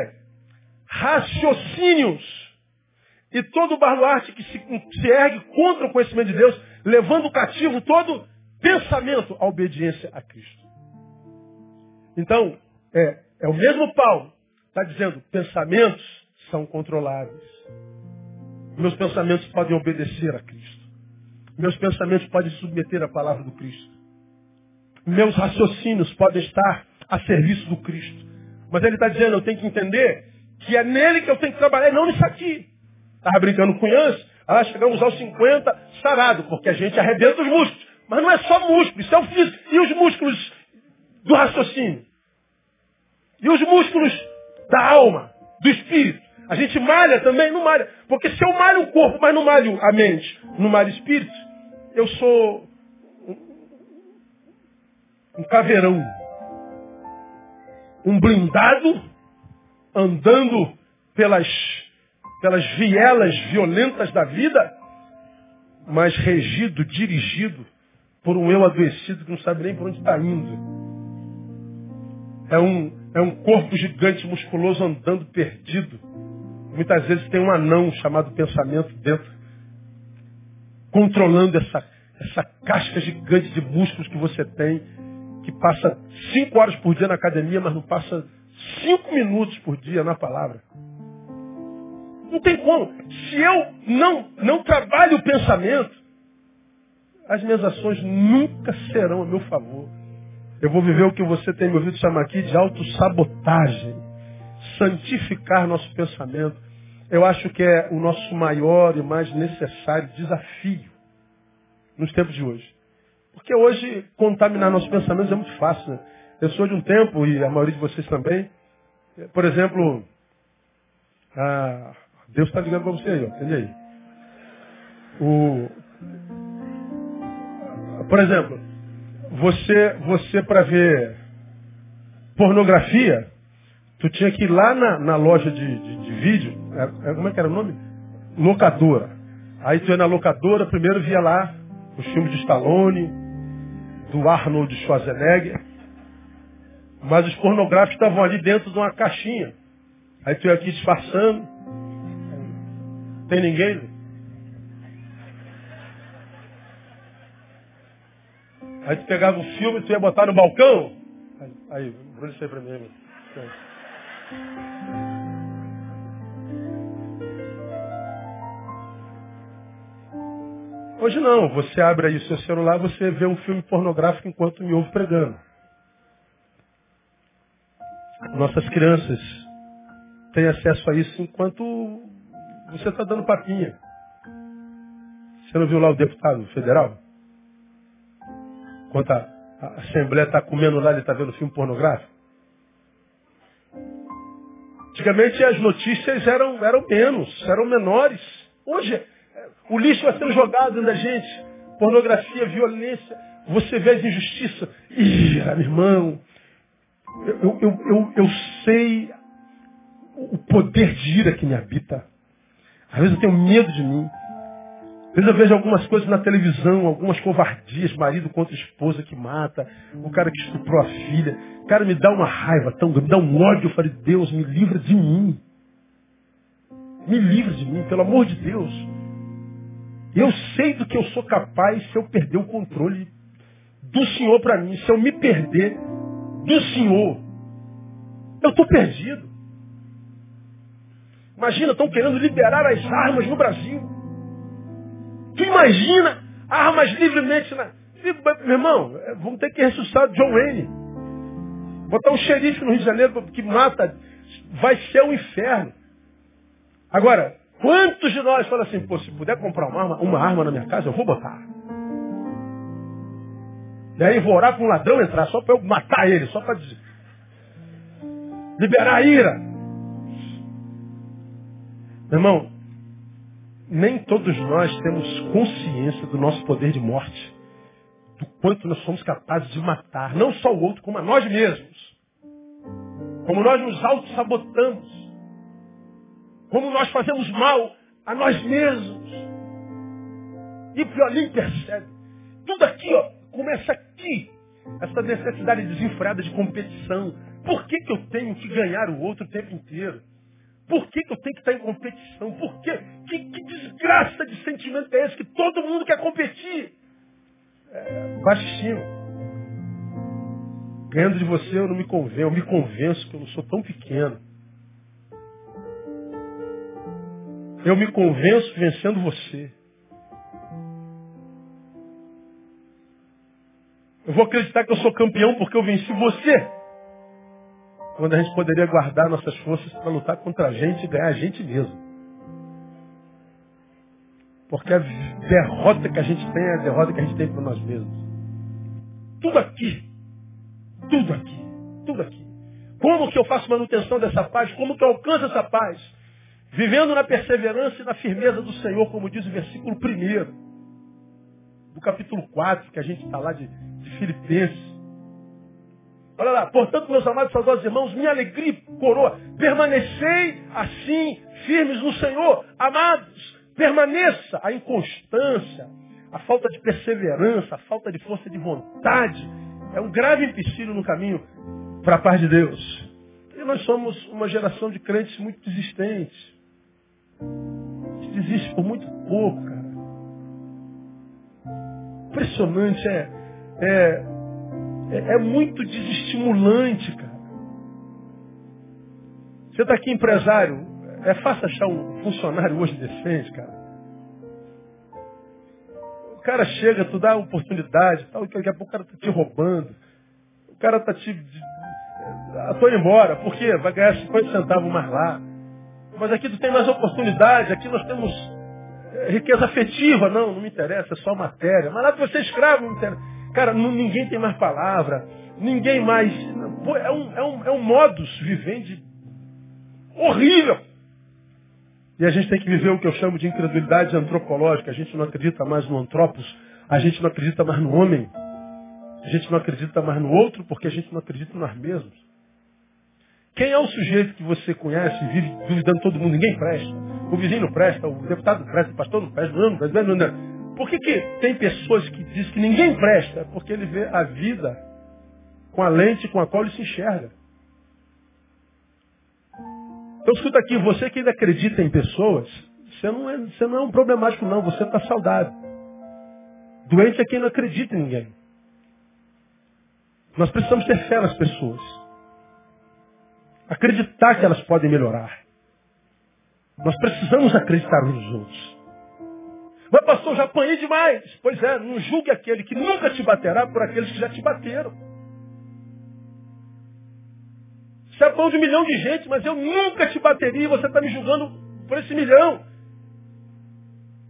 Raciocínios e todo o baluarte que se, se ergue contra o conhecimento de Deus, levando cativo todo pensamento à obediência a Cristo. Então, é, é o mesmo Paulo, está dizendo, pensamentos são controláveis. Meus pensamentos podem obedecer a Cristo. Meus pensamentos podem se submeter à palavra do Cristo. Meus raciocínios podem estar a serviço do Cristo. Mas ele está dizendo, eu tenho que entender que é nele que eu tenho que trabalhar, não nisso aqui. Estava brincando com criança, ah, chegamos aos 50 sarado, porque a gente arrebenta os músculos. Mas não é só músculo, isso é o físico. E os músculos do raciocínio? E os músculos da alma, do espírito? A gente malha também? Não malha. Porque se eu malho o corpo, mas não malho a mente, não malho o espírito, eu sou um caveirão. Um blindado andando pelas, pelas vielas violentas da vida, mas regido, dirigido por um eu adoecido que não sabe nem por onde está indo. É um, é um corpo gigante, musculoso, andando perdido. Muitas vezes tem um anão chamado pensamento dentro, controlando essa, essa casca gigante de músculos que você tem, que passa cinco horas por dia na academia, mas não passa cinco minutos por dia na palavra. Não tem como. Se eu não, não trabalho o pensamento, as minhas ações nunca serão a meu favor. Eu vou viver o que você tem me ouvido chamar aqui de autossabotagem. Santificar nosso pensamento. Eu acho que é o nosso maior e mais necessário desafio nos tempos de hoje. Porque hoje contaminar nossos pensamentos é muito fácil. Né? Eu sou de um tempo, e a maioria de vocês também, por exemplo, ah, Deus está ligando para você aí, ó, entende aí? O, por exemplo, você, você para ver pornografia, tu tinha que ir lá na, na loja de, de, de vídeo, é, é, como é que era o nome? Locadora. Aí tu ia na locadora, primeiro via lá os filmes de Stallone, do Arnold Schwarzenegger, mas os pornográficos estavam ali dentro de uma caixinha. Aí tu ia aqui disfarçando. Tem ninguém? Aí tu pegava o filme e tu ia botar no balcão. Aí, aí Bruno, aí pra mim. Hoje não, você abre aí o seu celular, você vê um filme pornográfico enquanto me ouve pregando. Nossas crianças têm acesso a isso enquanto você está dando papinha. Você não viu lá o deputado federal? Enquanto a, a Assembleia está comendo lá, ele está vendo filme pornográfico. Antigamente as notícias eram, eram menos, eram menores. Hoje, o lixo vai sendo jogado da gente. Pornografia, violência. Você vê as injustiças. Ih, meu irmão, eu, eu, eu, eu sei o poder de ira que me habita. Às vezes eu tenho medo de mim. Às vezes eu vejo algumas coisas na televisão, algumas covardias, marido contra esposa que mata, o cara que estuprou a filha. Cara, me dá uma raiva tão grande, me dá um ódio. Eu falei, Deus, me livra de mim. Me livra de mim, pelo amor de Deus. Eu sei do que eu sou capaz se eu perder o controle do Senhor para mim. Se eu me perder do Senhor, eu estou perdido. Imagina, estão querendo liberar as armas no Brasil. Tu imagina armas livremente na. Meu irmão, é, vamos ter que ressuscitar John Wayne. Botar um xerife no Rio de Janeiro que mata. Vai ser um inferno. Agora, quantos de nós falam assim, pô, se puder comprar uma arma, uma arma na minha casa, eu vou botar. E aí vou orar para um ladrão entrar, só para eu matar ele, só para liberar a ira. Meu irmão, nem todos nós temos consciência do nosso poder de morte. Do quanto nós somos capazes de matar, não só o outro, como a nós mesmos. Como nós nos auto-sabotamos. Como nós fazemos mal a nós mesmos. E o Piolim percebe. Tudo aqui, ó, começa aqui. Essa necessidade desenfreada de competição. Por que, que eu tenho que ganhar o outro o tempo inteiro? Por que, que eu tenho que estar em competição? Por quê? Que, que desgraça de sentimento é esse que todo mundo quer competir? É, baixinho. Ganhando de você eu não me convenço, eu me convenço que eu não sou tão pequeno. Eu me convenço vencendo você. Eu vou acreditar que eu sou campeão porque eu venci você. Quando a gente poderia guardar nossas forças para lutar contra a gente e ganhar a gente mesmo. Porque a derrota que a gente tem é a derrota que a gente tem para nós mesmos. Tudo aqui. Tudo aqui. Tudo aqui. Como que eu faço manutenção dessa paz? Como que eu alcanço essa paz? Vivendo na perseverança e na firmeza do Senhor, como diz o versículo 1 do capítulo 4, que a gente está lá de, de Filipenses. Olha lá, portanto, meus amados saudosos irmãos, minha alegria coroa, permanecei assim, firmes no Senhor, amados, permaneça a inconstância, a falta de perseverança, a falta de força de vontade, é um grave empecilho no caminho para a paz de Deus. E nós somos uma geração de crentes muito desistentes. A desiste por muito pouco, cara. Impressionante, é, é é, é muito desestimulante, cara. Você está aqui empresário, é fácil achar um funcionário hoje decente, cara. O cara chega, tu dá oportunidade, tal, daqui a pouco o cara está te roubando. O cara está te. Estou indo embora, por quê? Vai ganhar 50 centavos mais lá. Mas aqui tu tem mais oportunidade, aqui nós temos é, riqueza afetiva. Não, não me interessa, é só matéria. Mas lá você é escravo, não me interessa. Cara, ninguém tem mais palavra, ninguém mais. Pô, é, um, é, um, é um modus vivendi horrível. E a gente tem que viver o que eu chamo de incredulidade antropológica. A gente não acredita mais no antropos, a gente não acredita mais no homem, a gente não acredita mais no outro porque a gente não acredita nós mesmos. Quem é o sujeito que você conhece e vive duvidando todo mundo? Ninguém presta. O vizinho não presta, o deputado não presta, o pastor não presta, não, não, não, não. Por que, que tem pessoas que dizem que ninguém presta? Porque ele vê a vida com a lente com a qual ele se enxerga. Então escuta aqui, você que ainda acredita em pessoas, você não é, você não é um problemático não, você está saudável. Doente é quem não acredita em ninguém. Nós precisamos ter fé nas pessoas. Acreditar que elas podem melhorar. Nós precisamos acreditar uns nos outros. Mas pastor, já apanhei demais. Pois é, não julgue aquele que nunca te baterá por aqueles que já te bateram. Você é pão de um milhão de gente, mas eu nunca te bateria e você está me julgando por esse milhão.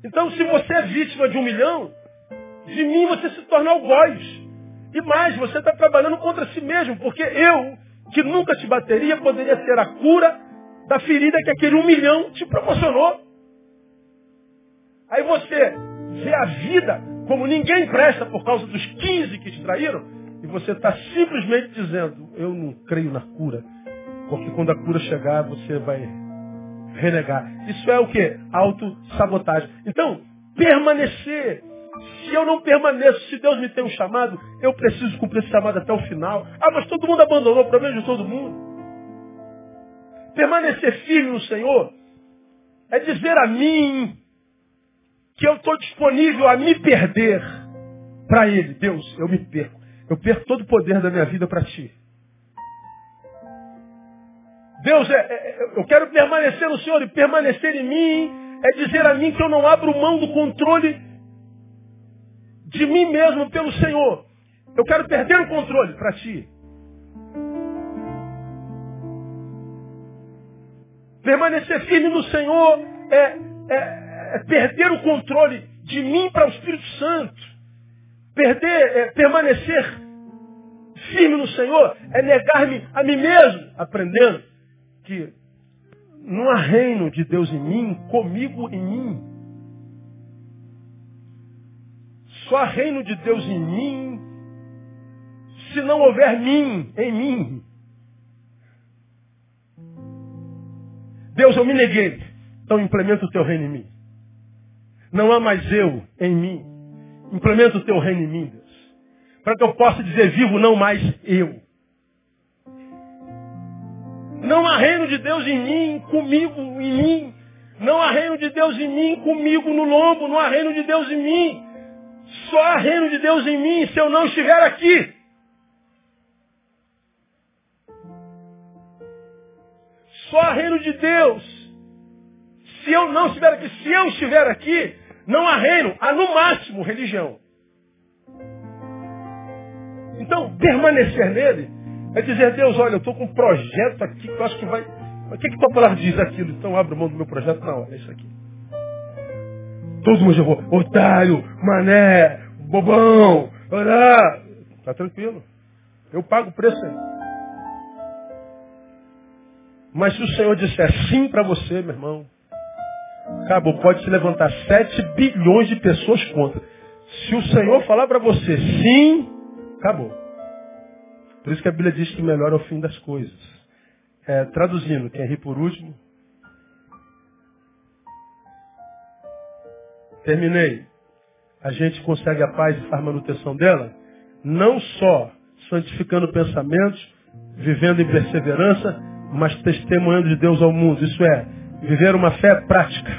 Então, se você é vítima de um milhão, de mim você se torna algoz. E mais, você está trabalhando contra si mesmo, porque eu, que nunca te bateria, poderia ser a cura da ferida que aquele um milhão te proporcionou. Aí você vê a vida como ninguém presta por causa dos 15 que te traíram, e você está simplesmente dizendo, eu não creio na cura. Porque quando a cura chegar, você vai renegar. Isso é o que? Autossabotagem. Então, permanecer. Se eu não permaneço, se Deus me tem um chamado, eu preciso cumprir esse chamado até o final. Ah, mas todo mundo abandonou o problema de todo mundo. Permanecer firme no Senhor é dizer a mim que eu estou disponível a me perder para Ele. Deus, eu me perco. Eu perco todo o poder da minha vida para Ti. Deus, é, é, é, eu quero permanecer no Senhor e permanecer em mim é dizer a mim que eu não abro mão do controle de mim mesmo pelo Senhor. Eu quero perder o controle para Ti. Permanecer firme no Senhor é, é é perder o controle de mim para o Espírito Santo. Perder, é permanecer firme no Senhor, é negar-me a mim mesmo, aprendendo que não há reino de Deus em mim, comigo em mim. Só há reino de Deus em mim se não houver mim em mim. Deus, eu me neguei. Então implementa o teu reino em mim. Não há mais eu em mim. Implementa o teu reino em mim, Deus. Para que eu possa dizer vivo, não mais eu. Não há reino de Deus em mim, comigo, em mim. Não há reino de Deus em mim, comigo no lombo. Não há reino de Deus em mim. Só há reino de Deus em mim se eu não estiver aqui. Só há reino de Deus se eu não estiver aqui. Se eu estiver aqui, não há reino, há no máximo religião. Então, permanecer nele é dizer, Deus, olha, eu estou com um projeto aqui que eu acho que vai. O que, que tua palavra diz aquilo? Então abro mão do meu projeto hora, é isso aqui. Todo mundo jogou, otário, mané, bobão, olá. Tá tranquilo. Eu pago o preço aí. Mas se o Senhor disser sim para você, meu irmão, Acabou. Pode se levantar 7 bilhões de pessoas contra. Se o Senhor falar para você sim, acabou. Por isso que a Bíblia diz que melhor é o fim das coisas. É, traduzindo, quem ri por último. Terminei. A gente consegue a paz e faz manutenção dela, não só santificando pensamentos, vivendo em perseverança, mas testemunhando de Deus ao mundo. Isso é, viver uma fé prática,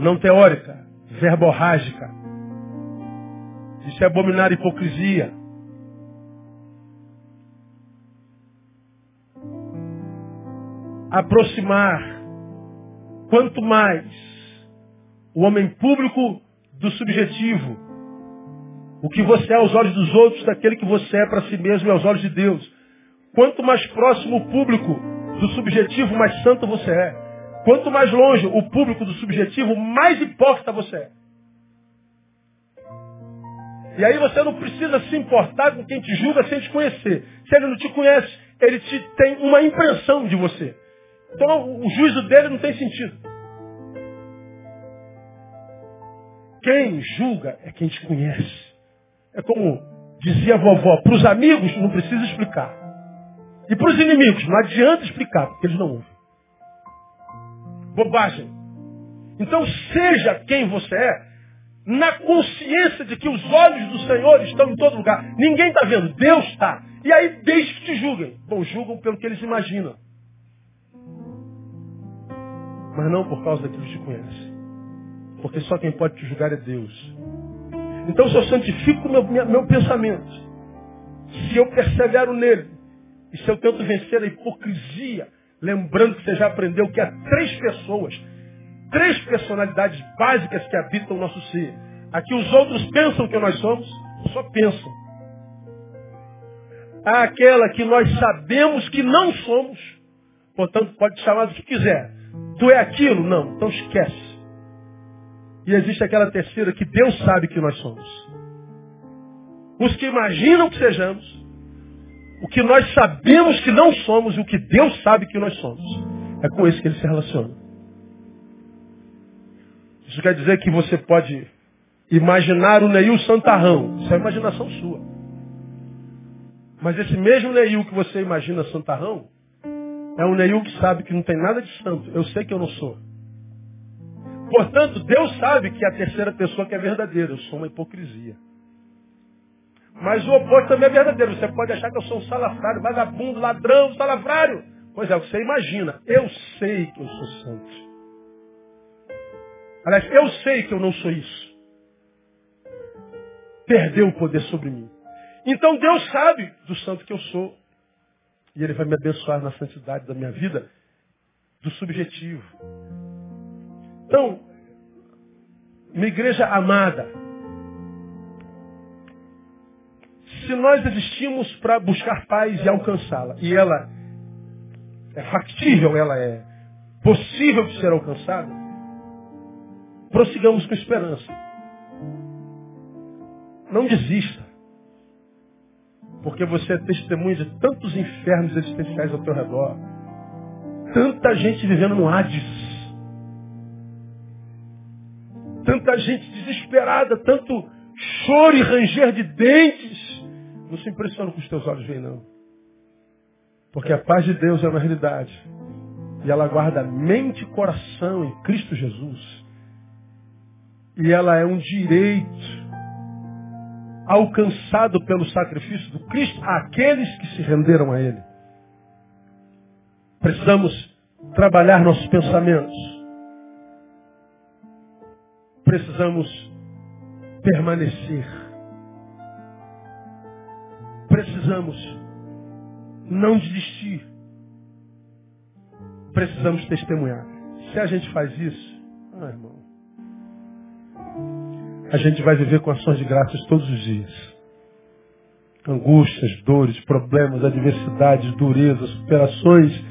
não teórica, verborrágica. Isso é abominar a hipocrisia. Aproximar. Quanto mais o homem público do subjetivo. O que você é aos olhos dos outros, daquele que você é para si mesmo e aos olhos de Deus. Quanto mais próximo o público do subjetivo, mais santo você é. Quanto mais longe o público do subjetivo, mais hipócrita você é. E aí você não precisa se importar com quem te julga sem te conhecer. Se ele não te conhece, ele te tem uma impressão de você. Então o juízo dele não tem sentido. Quem julga é quem te conhece. É como dizia a vovó, para os amigos não precisa explicar. E para os inimigos não adianta explicar, porque eles não ouvem. Bobagem. Então seja quem você é, na consciência de que os olhos do Senhor estão em todo lugar. Ninguém está vendo, Deus está. E aí deixe que te julguem. Bom, julgam pelo que eles imaginam. Mas não por causa daquilo que te conhece. Porque só quem pode te julgar é Deus. Então se eu santifico meu, meu pensamento, se eu persevero nele, e se eu tento vencer a hipocrisia, lembrando que você já aprendeu que há três pessoas, três personalidades básicas que habitam o nosso ser. Aqui os outros pensam que nós somos, só pensam. Há aquela que nós sabemos que não somos, portanto pode chamar do que quiser. Tu é aquilo? Não, então esquece. E existe aquela terceira que Deus sabe que nós somos. Os que imaginam que sejamos, o que nós sabemos que não somos e o que Deus sabe que nós somos. É com esse que ele se relaciona. Isso quer dizer que você pode imaginar o Neil Santarrão. Isso é imaginação sua. Mas esse mesmo Neil que você imagina Santarrão, é um Neil que sabe que não tem nada de santo. Eu sei que eu não sou. Portanto, Deus sabe que a terceira pessoa que é verdadeira. Eu sou uma hipocrisia. Mas o oposto também é verdadeiro. Você pode achar que eu sou um salafrário, vagabundo, ladrão, salafrário. Pois é, você imagina. Eu sei que eu sou santo. Aliás, eu sei que eu não sou isso. Perdeu o poder sobre mim. Então Deus sabe do santo que eu sou. E Ele vai me abençoar na santidade da minha vida, do subjetivo. Então, minha igreja amada, se nós existimos para buscar paz e alcançá-la, e ela é factível, ela é possível de ser alcançada, prossigamos com esperança. Não desista. Porque você é testemunha de tantos infernos existenciais ao teu redor. Tanta gente vivendo no Hades tanta gente desesperada, tanto choro e ranger de dentes. Não se impressiona com os teus olhos veem, não. Porque a paz de Deus é uma realidade. E ela guarda mente e coração em Cristo Jesus. E ela é um direito alcançado pelo sacrifício do Cristo àqueles que se renderam a Ele. Precisamos trabalhar nossos pensamentos precisamos permanecer. Precisamos não desistir. Precisamos testemunhar. Se a gente faz isso, ah, irmão, a gente vai viver com ações de graças todos os dias. Angústias, dores, problemas, adversidades, durezas, superações,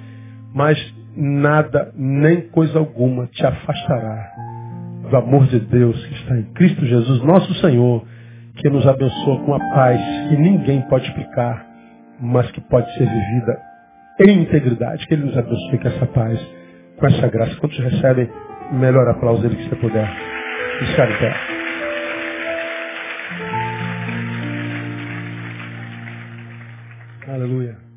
mas nada, nem coisa alguma te afastará do amor de Deus que está em Cristo Jesus, nosso Senhor, que nos abençoa com a paz que ninguém pode explicar, mas que pode ser vivida em integridade. Que Ele nos abençoe com essa paz, com essa graça. Quantos recebem, melhor aplauso dele que você puder. Ficar. Aleluia.